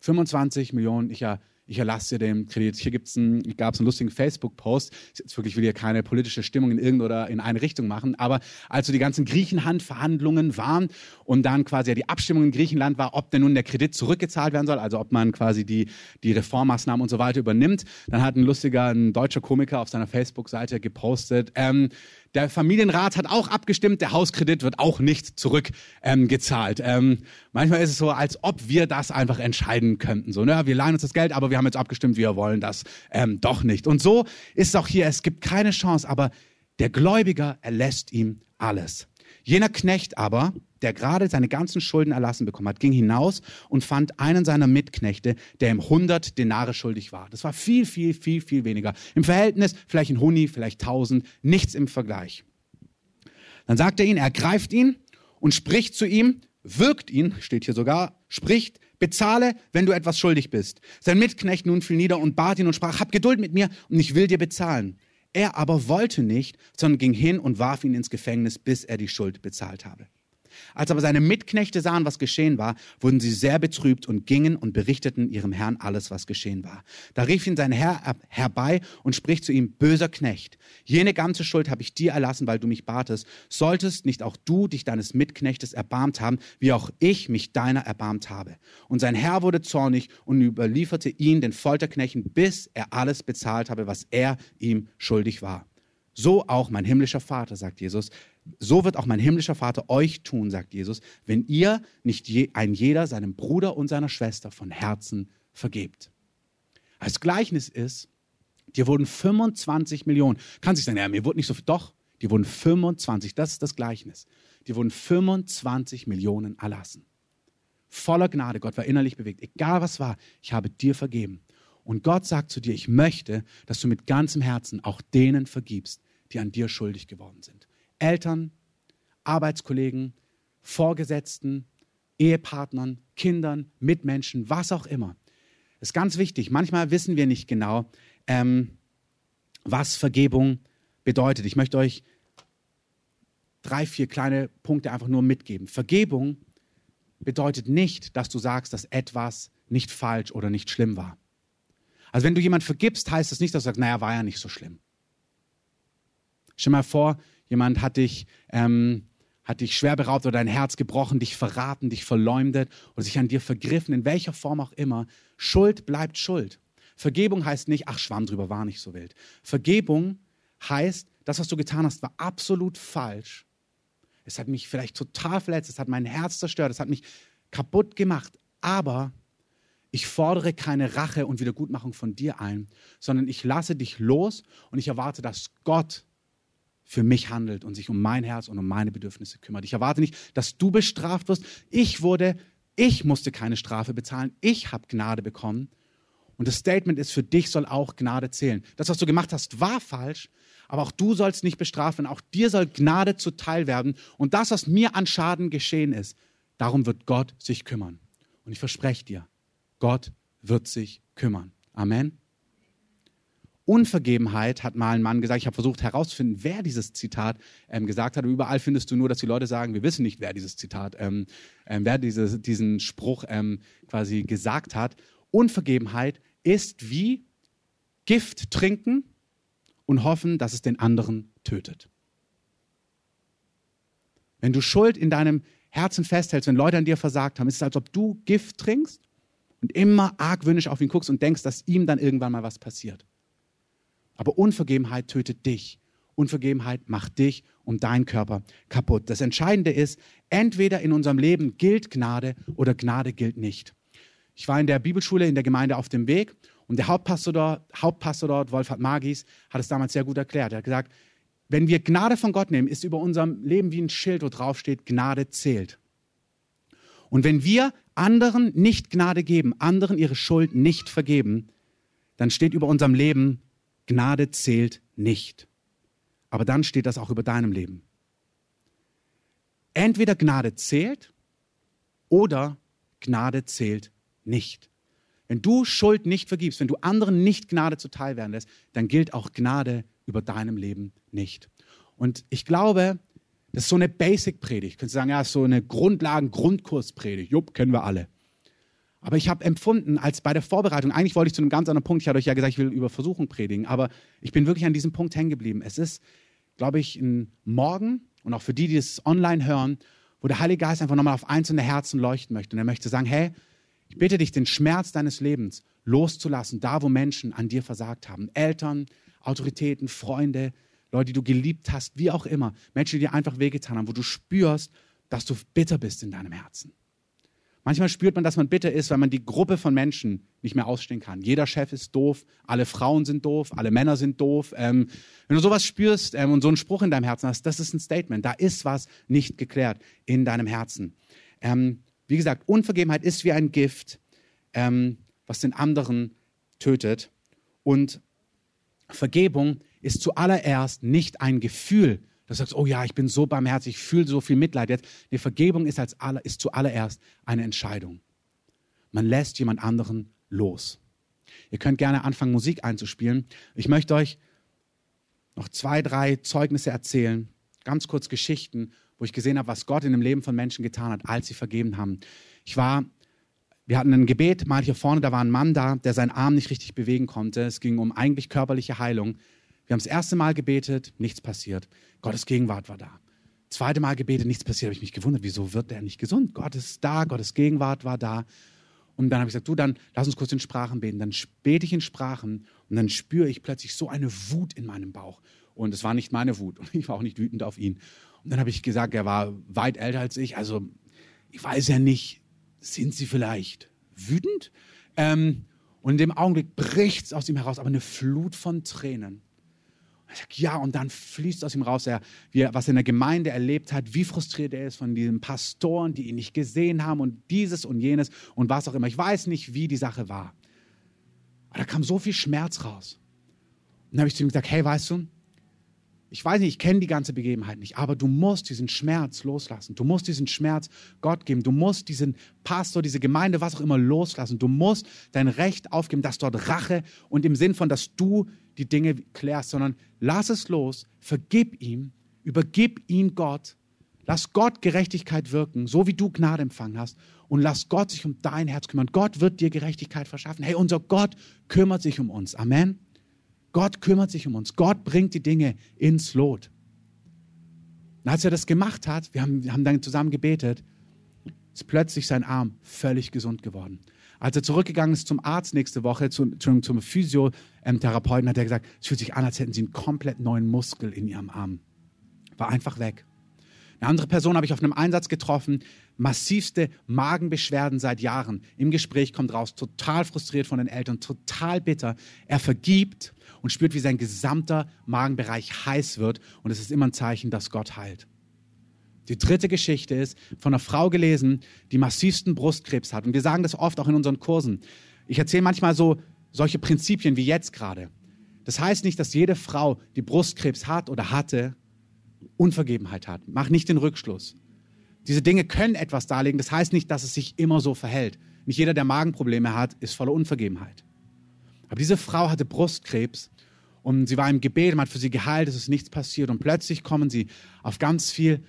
25 Millionen, ich, ich erlasse dir den Kredit. Hier gibt's ein, gab es einen lustigen Facebook-Post. Jetzt wirklich will hier keine politische Stimmung in irgendeiner in eine Richtung machen, aber als so die ganzen Griechenland-Verhandlungen waren und dann quasi ja die Abstimmung in Griechenland war, ob denn nun der Kredit zurückgezahlt werden soll, also ob man quasi die, die Reformmaßnahmen und so weiter übernimmt, dann hat ein lustiger, ein deutscher Komiker auf seiner Facebook-Seite gepostet, ähm, der Familienrat hat auch abgestimmt, der Hauskredit wird auch nicht zurückgezahlt. Ähm, ähm, manchmal ist es so, als ob wir das einfach entscheiden könnten. So, ne? Wir leihen uns das Geld, aber wir haben jetzt abgestimmt, wir wollen das ähm, doch nicht. Und so ist es auch hier, es gibt keine Chance, aber der Gläubiger erlässt ihm alles. Jener Knecht aber, der gerade seine ganzen Schulden erlassen bekommen hat, ging hinaus und fand einen seiner Mitknechte, der ihm 100 Denare schuldig war. Das war viel, viel, viel, viel weniger. Im Verhältnis vielleicht ein Huni, vielleicht 1000, nichts im Vergleich. Dann sagt er ihn, er greift ihn und spricht zu ihm, wirkt ihn, steht hier sogar, spricht, bezahle, wenn du etwas schuldig bist. Sein Mitknecht nun fiel nieder und bat ihn und sprach, hab Geduld mit mir und ich will dir bezahlen. Er aber wollte nicht, sondern ging hin und warf ihn ins Gefängnis, bis er die Schuld bezahlt habe. Als aber seine Mitknechte sahen, was geschehen war, wurden sie sehr betrübt und gingen und berichteten ihrem Herrn alles, was geschehen war. Da rief ihn sein Herr herbei und spricht zu ihm, böser Knecht, jene ganze Schuld habe ich dir erlassen, weil du mich batest. Solltest nicht auch du dich deines Mitknechtes erbarmt haben, wie auch ich mich deiner erbarmt habe. Und sein Herr wurde zornig und überlieferte ihn den Folterknechten, bis er alles bezahlt habe, was er ihm schuldig war. So auch mein himmlischer Vater, sagt Jesus, so wird auch mein himmlischer Vater euch tun, sagt Jesus, wenn ihr nicht je, ein jeder seinem Bruder und seiner Schwester von Herzen vergebt. Als Gleichnis ist, dir wurden 25 Millionen, kann sich sagen, ja, mir wurde nicht so viel, doch, die wurden 25, das ist das Gleichnis. Die wurden 25 Millionen erlassen. Voller Gnade, Gott war innerlich bewegt, egal was war, ich habe dir vergeben. Und Gott sagt zu dir, ich möchte, dass du mit ganzem Herzen auch denen vergibst, die an dir schuldig geworden sind. Eltern, Arbeitskollegen, Vorgesetzten, Ehepartnern, Kindern, Mitmenschen, was auch immer. Das ist ganz wichtig. Manchmal wissen wir nicht genau, ähm, was Vergebung bedeutet. Ich möchte euch drei, vier kleine Punkte einfach nur mitgeben. Vergebung bedeutet nicht, dass du sagst, dass etwas nicht falsch oder nicht schlimm war. Also wenn du jemand vergibst, heißt das nicht, dass du sagst, naja, war ja nicht so schlimm. Stell mal vor, Jemand hat dich, ähm, hat dich schwer beraubt oder dein Herz gebrochen, dich verraten, dich verleumdet oder sich an dir vergriffen, in welcher Form auch immer. Schuld bleibt Schuld. Vergebung heißt nicht, ach, Schwamm drüber war nicht so wild. Vergebung heißt, das, was du getan hast, war absolut falsch. Es hat mich vielleicht total verletzt, es hat mein Herz zerstört, es hat mich kaputt gemacht. Aber ich fordere keine Rache und Wiedergutmachung von dir ein, sondern ich lasse dich los und ich erwarte, dass Gott für mich handelt und sich um mein Herz und um meine Bedürfnisse kümmert. Ich erwarte nicht, dass du bestraft wirst. Ich wurde, ich musste keine Strafe bezahlen. Ich habe Gnade bekommen. Und das Statement ist, für dich soll auch Gnade zählen. Das, was du gemacht hast, war falsch, aber auch du sollst nicht bestrafen. Auch dir soll Gnade zuteil werden. Und das, was mir an Schaden geschehen ist, darum wird Gott sich kümmern. Und ich verspreche dir, Gott wird sich kümmern. Amen. Unvergebenheit hat mal ein Mann gesagt. Ich habe versucht herauszufinden, wer dieses Zitat ähm, gesagt hat. Und überall findest du nur, dass die Leute sagen, wir wissen nicht, wer dieses Zitat, ähm, ähm, wer diese, diesen Spruch ähm, quasi gesagt hat. Unvergebenheit ist wie Gift trinken und hoffen, dass es den anderen tötet. Wenn du Schuld in deinem Herzen festhältst, wenn Leute an dir versagt haben, ist es, als ob du Gift trinkst und immer argwöhnisch auf ihn guckst und denkst, dass ihm dann irgendwann mal was passiert. Aber Unvergebenheit tötet dich. Unvergebenheit macht dich und deinen Körper kaputt. Das Entscheidende ist, entweder in unserem Leben gilt Gnade oder Gnade gilt nicht. Ich war in der Bibelschule in der Gemeinde auf dem Weg und der Hauptpastor dort, Hauptpastor dort Wolfhard Magis, hat es damals sehr gut erklärt. Er hat gesagt, wenn wir Gnade von Gott nehmen, ist über unserem Leben wie ein Schild, wo drauf steht, Gnade zählt. Und wenn wir anderen nicht Gnade geben, anderen ihre Schuld nicht vergeben, dann steht über unserem Leben Gnade zählt nicht. Aber dann steht das auch über deinem Leben. Entweder Gnade zählt oder Gnade zählt nicht. Wenn du Schuld nicht vergibst, wenn du anderen nicht Gnade zuteil werden lässt, dann gilt auch Gnade über deinem Leben nicht. Und ich glaube, das ist so eine Basic-Predigt. Könntest du sagen, ja, so eine Grundlagen-, Grundkurspredigt. Jupp, kennen wir alle. Aber ich habe empfunden, als bei der Vorbereitung, eigentlich wollte ich zu einem ganz anderen Punkt, ich hatte euch ja gesagt, ich will über Versuchung predigen, aber ich bin wirklich an diesem Punkt hängen geblieben. Es ist, glaube ich, ein Morgen und auch für die, die es online hören, wo der Heilige Geist einfach nochmal auf einzelne Herzen leuchten möchte. Und er möchte sagen, hey, ich bitte dich, den Schmerz deines Lebens loszulassen, da wo Menschen an dir versagt haben. Eltern, Autoritäten, Freunde, Leute, die du geliebt hast, wie auch immer. Menschen, die dir einfach wehgetan haben, wo du spürst, dass du bitter bist in deinem Herzen. Manchmal spürt man, dass man bitter ist, weil man die Gruppe von Menschen nicht mehr ausstehen kann. Jeder Chef ist doof, alle Frauen sind doof, alle Männer sind doof. Ähm, wenn du sowas spürst ähm, und so einen Spruch in deinem Herzen hast, das ist ein Statement. Da ist was nicht geklärt in deinem Herzen. Ähm, wie gesagt, Unvergebenheit ist wie ein Gift, ähm, was den anderen tötet. Und Vergebung ist zuallererst nicht ein Gefühl, Du sagst, oh ja, ich bin so barmherzig, ich fühle so viel Mitleid jetzt. Die Vergebung ist, als aller, ist zuallererst eine Entscheidung. Man lässt jemand anderen los. Ihr könnt gerne anfangen, Musik einzuspielen. Ich möchte euch noch zwei, drei Zeugnisse erzählen, ganz kurz Geschichten, wo ich gesehen habe, was Gott in dem Leben von Menschen getan hat, als sie vergeben haben. Ich war, wir hatten ein Gebet mal hier vorne, da war ein Mann da, der seinen Arm nicht richtig bewegen konnte. Es ging um eigentlich körperliche Heilung. Wir haben das erste Mal gebetet, nichts passiert. Gottes Gegenwart war da. Zweite Mal gebetet, nichts passiert. Habe ich mich gewundert, wieso wird der nicht gesund? Gott ist da, Gottes Gegenwart war da. Und dann habe ich gesagt, du, dann lass uns kurz in Sprachen beten. Dann bete ich in Sprachen und dann spüre ich plötzlich so eine Wut in meinem Bauch. Und es war nicht meine Wut und ich war auch nicht wütend auf ihn. Und dann habe ich gesagt, er war weit älter als ich. Also ich weiß ja nicht, sind Sie vielleicht wütend? Ähm, und in dem Augenblick bricht es aus ihm heraus, aber eine Flut von Tränen. Er sagt, ja, und dann fließt aus ihm raus, er, er, was er in der Gemeinde erlebt hat, wie frustriert er ist von diesen Pastoren, die ihn nicht gesehen haben und dieses und jenes und was auch immer. Ich weiß nicht, wie die Sache war. Aber da kam so viel Schmerz raus. Und dann habe ich zu ihm gesagt, hey, weißt du, ich weiß nicht, ich kenne die ganze Begebenheit nicht, aber du musst diesen Schmerz loslassen. Du musst diesen Schmerz Gott geben. Du musst diesen Pastor, diese Gemeinde, was auch immer loslassen. Du musst dein Recht aufgeben, dass dort Rache und im Sinn von, dass du die Dinge klärst, sondern lass es los, vergib ihm, übergib ihn Gott, lass Gott Gerechtigkeit wirken, so wie du Gnade empfangen hast und lass Gott sich um dein Herz kümmern. Gott wird dir Gerechtigkeit verschaffen. Hey, unser Gott kümmert sich um uns. Amen. Gott kümmert sich um uns. Gott bringt die Dinge ins Lot. Und als er das gemacht hat, wir haben, wir haben dann zusammen gebetet, ist plötzlich sein Arm völlig gesund geworden. Als er zurückgegangen ist zum Arzt nächste Woche, zu, zum Physiotherapeuten, hat er gesagt, es fühlt sich an, als hätten sie einen komplett neuen Muskel in ihrem Arm. War einfach weg. Eine andere Person habe ich auf einem Einsatz getroffen, massivste Magenbeschwerden seit Jahren. Im Gespräch kommt raus, total frustriert von den Eltern, total bitter. Er vergibt und spürt, wie sein gesamter Magenbereich heiß wird. Und es ist immer ein Zeichen, dass Gott heilt. Die dritte Geschichte ist von einer Frau gelesen, die massivsten Brustkrebs hat. Und wir sagen das oft auch in unseren Kursen. Ich erzähle manchmal so solche Prinzipien wie jetzt gerade. Das heißt nicht, dass jede Frau, die Brustkrebs hat oder hatte, Unvergebenheit hat. Mach nicht den Rückschluss. Diese Dinge können etwas darlegen. Das heißt nicht, dass es sich immer so verhält. Nicht jeder, der Magenprobleme hat, ist voller Unvergebenheit. Aber diese Frau hatte Brustkrebs und sie war im Gebet, man hat für sie geheilt, es ist nichts passiert. Und plötzlich kommen sie auf ganz viel,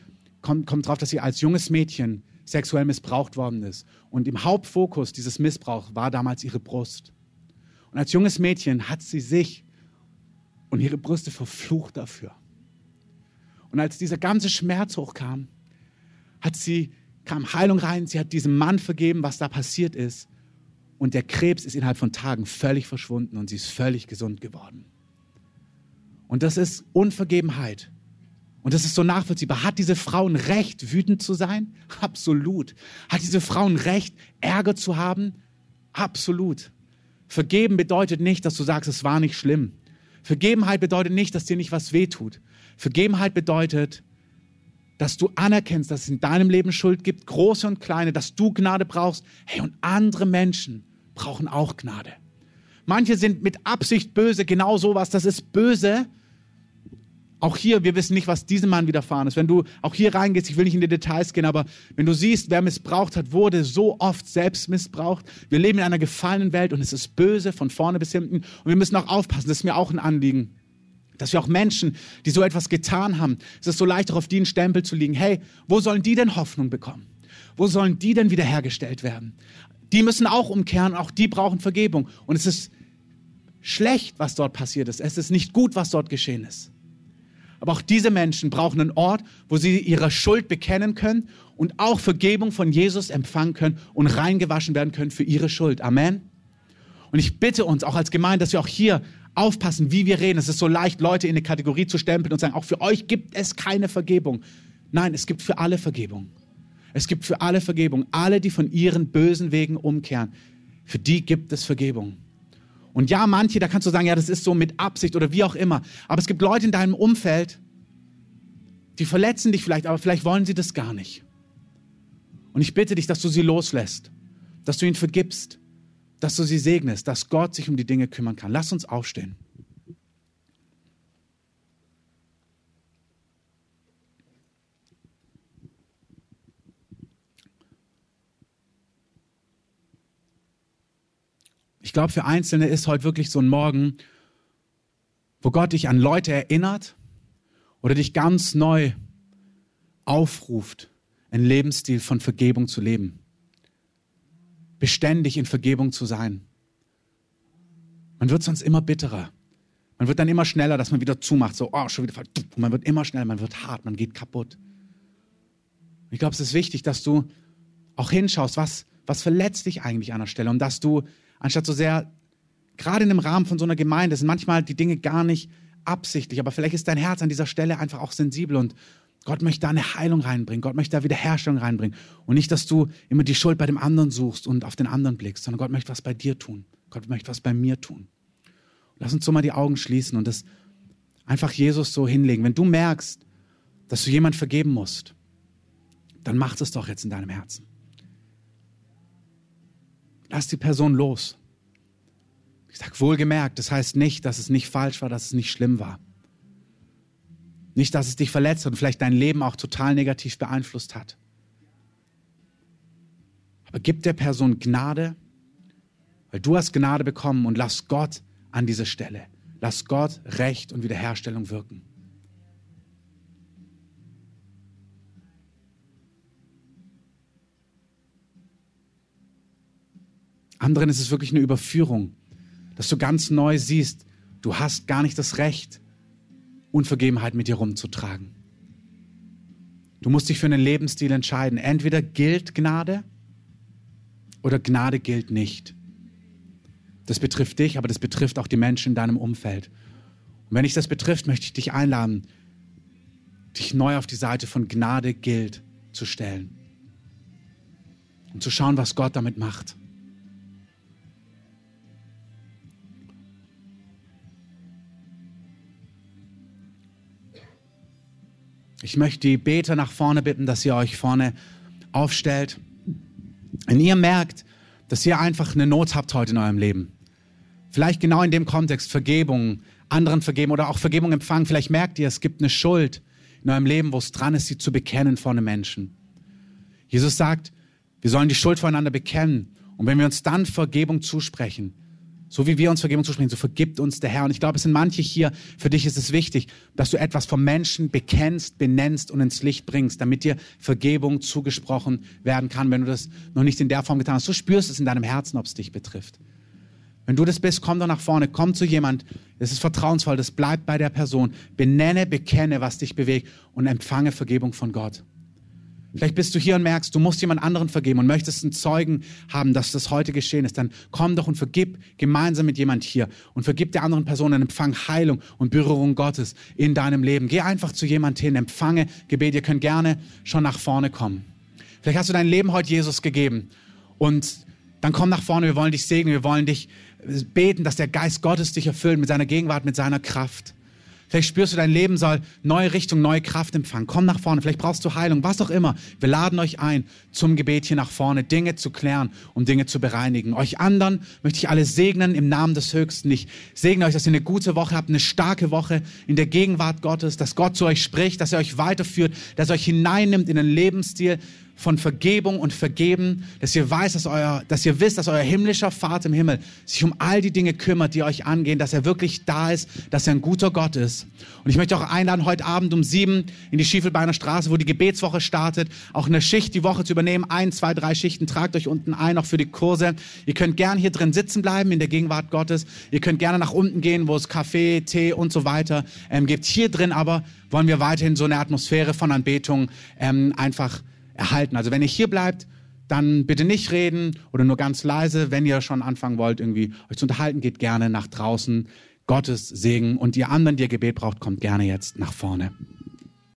kommt, kommt drauf, dass sie als junges Mädchen sexuell missbraucht worden ist. Und im Hauptfokus dieses Missbrauchs war damals ihre Brust. Und als junges Mädchen hat sie sich und ihre Brüste verflucht dafür. Und als dieser ganze Schmerz hochkam, hat sie, kam Heilung rein, sie hat diesem Mann vergeben, was da passiert ist. Und der Krebs ist innerhalb von Tagen völlig verschwunden und sie ist völlig gesund geworden. Und das ist Unvergebenheit. Und das ist so nachvollziehbar. Hat diese Frau ein Recht, wütend zu sein? Absolut. Hat diese Frau ein Recht, Ärger zu haben? Absolut. Vergeben bedeutet nicht, dass du sagst, es war nicht schlimm. Vergebenheit bedeutet nicht, dass dir nicht was wehtut. Vergebenheit bedeutet, dass du anerkennst, dass es in deinem Leben Schuld gibt, große und kleine, dass du Gnade brauchst. Hey, und andere Menschen brauchen auch Gnade. Manche sind mit Absicht böse, genau sowas, das ist böse. Auch hier, wir wissen nicht, was diesem Mann widerfahren ist. Wenn du auch hier reingehst, ich will nicht in die Details gehen, aber wenn du siehst, wer missbraucht hat, wurde so oft selbst missbraucht. Wir leben in einer gefallenen Welt und es ist böse von vorne bis hinten. Und wir müssen auch aufpassen, das ist mir auch ein Anliegen dass wir auch Menschen, die so etwas getan haben, es ist so leicht, auch auf die einen Stempel zu liegen. Hey, wo sollen die denn Hoffnung bekommen? Wo sollen die denn wiederhergestellt werden? Die müssen auch umkehren, auch die brauchen Vergebung. Und es ist schlecht, was dort passiert ist. Es ist nicht gut, was dort geschehen ist. Aber auch diese Menschen brauchen einen Ort, wo sie ihre Schuld bekennen können und auch Vergebung von Jesus empfangen können und reingewaschen werden können für ihre Schuld. Amen. Und ich bitte uns auch als Gemeinde, dass wir auch hier aufpassen, wie wir reden. Es ist so leicht, Leute in eine Kategorie zu stempeln und sagen, auch für euch gibt es keine Vergebung. Nein, es gibt für alle Vergebung. Es gibt für alle Vergebung. Alle, die von ihren bösen Wegen umkehren, für die gibt es Vergebung. Und ja, manche, da kannst du sagen, ja, das ist so mit Absicht oder wie auch immer. Aber es gibt Leute in deinem Umfeld, die verletzen dich vielleicht, aber vielleicht wollen sie das gar nicht. Und ich bitte dich, dass du sie loslässt, dass du ihnen vergibst, dass du sie segnest, dass Gott sich um die Dinge kümmern kann. Lass uns aufstehen. Ich glaube, für Einzelne ist heute wirklich so ein Morgen, wo Gott dich an Leute erinnert oder dich ganz neu aufruft, einen Lebensstil von Vergebung zu leben beständig in Vergebung zu sein. Man wird sonst immer bitterer. Man wird dann immer schneller, dass man wieder zumacht. So, oh, schon wieder. Man wird immer schneller, man wird hart, man geht kaputt. Ich glaube, es ist wichtig, dass du auch hinschaust, was, was verletzt dich eigentlich an der Stelle und dass du, anstatt so sehr, gerade in dem Rahmen von so einer Gemeinde, sind manchmal die Dinge gar nicht absichtlich, aber vielleicht ist dein Herz an dieser Stelle einfach auch sensibel und Gott möchte da eine Heilung reinbringen. Gott möchte da Wiederherstellung reinbringen. Und nicht, dass du immer die Schuld bei dem anderen suchst und auf den anderen blickst, sondern Gott möchte was bei dir tun. Gott möchte was bei mir tun. Lass uns so mal die Augen schließen und das einfach Jesus so hinlegen. Wenn du merkst, dass du jemand vergeben musst, dann mach es doch jetzt in deinem Herzen. Lass die Person los. Ich sage wohlgemerkt, das heißt nicht, dass es nicht falsch war, dass es nicht schlimm war. Nicht, dass es dich verletzt und vielleicht dein Leben auch total negativ beeinflusst hat. Aber gib der Person Gnade, weil du hast Gnade bekommen und lass Gott an diese Stelle. Lass Gott Recht und Wiederherstellung wirken. Anderen ist es wirklich eine Überführung, dass du ganz neu siehst, du hast gar nicht das Recht, Unvergebenheit mit dir rumzutragen. Du musst dich für einen Lebensstil entscheiden. Entweder gilt Gnade oder Gnade gilt nicht. Das betrifft dich, aber das betrifft auch die Menschen in deinem Umfeld. Und wenn dich das betrifft, möchte ich dich einladen, dich neu auf die Seite von Gnade gilt zu stellen und zu schauen, was Gott damit macht. Ich möchte die Beter nach vorne bitten, dass ihr euch vorne aufstellt. Wenn ihr merkt, dass ihr einfach eine Not habt heute in eurem Leben, vielleicht genau in dem Kontext Vergebung, anderen vergeben oder auch Vergebung empfangen, vielleicht merkt ihr, es gibt eine Schuld in eurem Leben, wo es dran ist, sie zu bekennen vor einem Menschen. Jesus sagt, wir sollen die Schuld voreinander bekennen. Und wenn wir uns dann Vergebung zusprechen, so wie wir uns Vergebung zusprechen, so vergibt uns der Herr. Und ich glaube, es sind manche hier, für dich ist es wichtig, dass du etwas vom Menschen bekennst, benennst und ins Licht bringst, damit dir Vergebung zugesprochen werden kann, wenn du das noch nicht in der Form getan hast. Du spürst es in deinem Herzen, ob es dich betrifft. Wenn du das bist, komm doch nach vorne, komm zu jemand, das ist vertrauensvoll, das bleibt bei der Person. Benenne, bekenne, was dich bewegt und empfange Vergebung von Gott. Vielleicht bist du hier und merkst, du musst jemand anderen vergeben und möchtest einen Zeugen haben, dass das heute geschehen ist. Dann komm doch und vergib gemeinsam mit jemand hier und vergib der anderen Person und empfang Heilung und Berührung Gottes in deinem Leben. Geh einfach zu jemand hin, empfange Gebet. Ihr könnt gerne schon nach vorne kommen. Vielleicht hast du dein Leben heute Jesus gegeben und dann komm nach vorne. Wir wollen dich segnen. Wir wollen dich beten, dass der Geist Gottes dich erfüllt mit seiner Gegenwart, mit seiner Kraft. Vielleicht spürst du, dein Leben soll neue Richtung, neue Kraft empfangen. Komm nach vorne. Vielleicht brauchst du Heilung, was auch immer. Wir laden euch ein, zum Gebet hier nach vorne, Dinge zu klären, um Dinge zu bereinigen. Euch anderen möchte ich alle segnen im Namen des Höchsten. Ich segne euch, dass ihr eine gute Woche habt, eine starke Woche in der Gegenwart Gottes, dass Gott zu euch spricht, dass er euch weiterführt, dass er euch hineinnimmt in einen Lebensstil, von Vergebung und Vergeben, dass ihr weiß, dass euer, dass ihr wisst, dass euer himmlischer Vater im Himmel sich um all die Dinge kümmert, die euch angehen, dass er wirklich da ist, dass er ein guter Gott ist. Und ich möchte auch einladen, heute Abend um sieben in die Schiefelbeiner Straße, wo die Gebetswoche startet, auch eine Schicht die Woche zu übernehmen. Ein, zwei, drei Schichten. Tragt euch unten ein, auch für die Kurse. Ihr könnt gern hier drin sitzen bleiben in der Gegenwart Gottes. Ihr könnt gerne nach unten gehen, wo es Kaffee, Tee und so weiter ähm, gibt. Hier drin aber wollen wir weiterhin so eine Atmosphäre von Anbetung ähm, einfach erhalten. Also wenn ihr hier bleibt, dann bitte nicht reden oder nur ganz leise. Wenn ihr schon anfangen wollt, irgendwie euch zu unterhalten, geht gerne nach draußen. Gottes Segen. Und ihr anderen, die ihr Gebet braucht, kommt gerne jetzt nach vorne.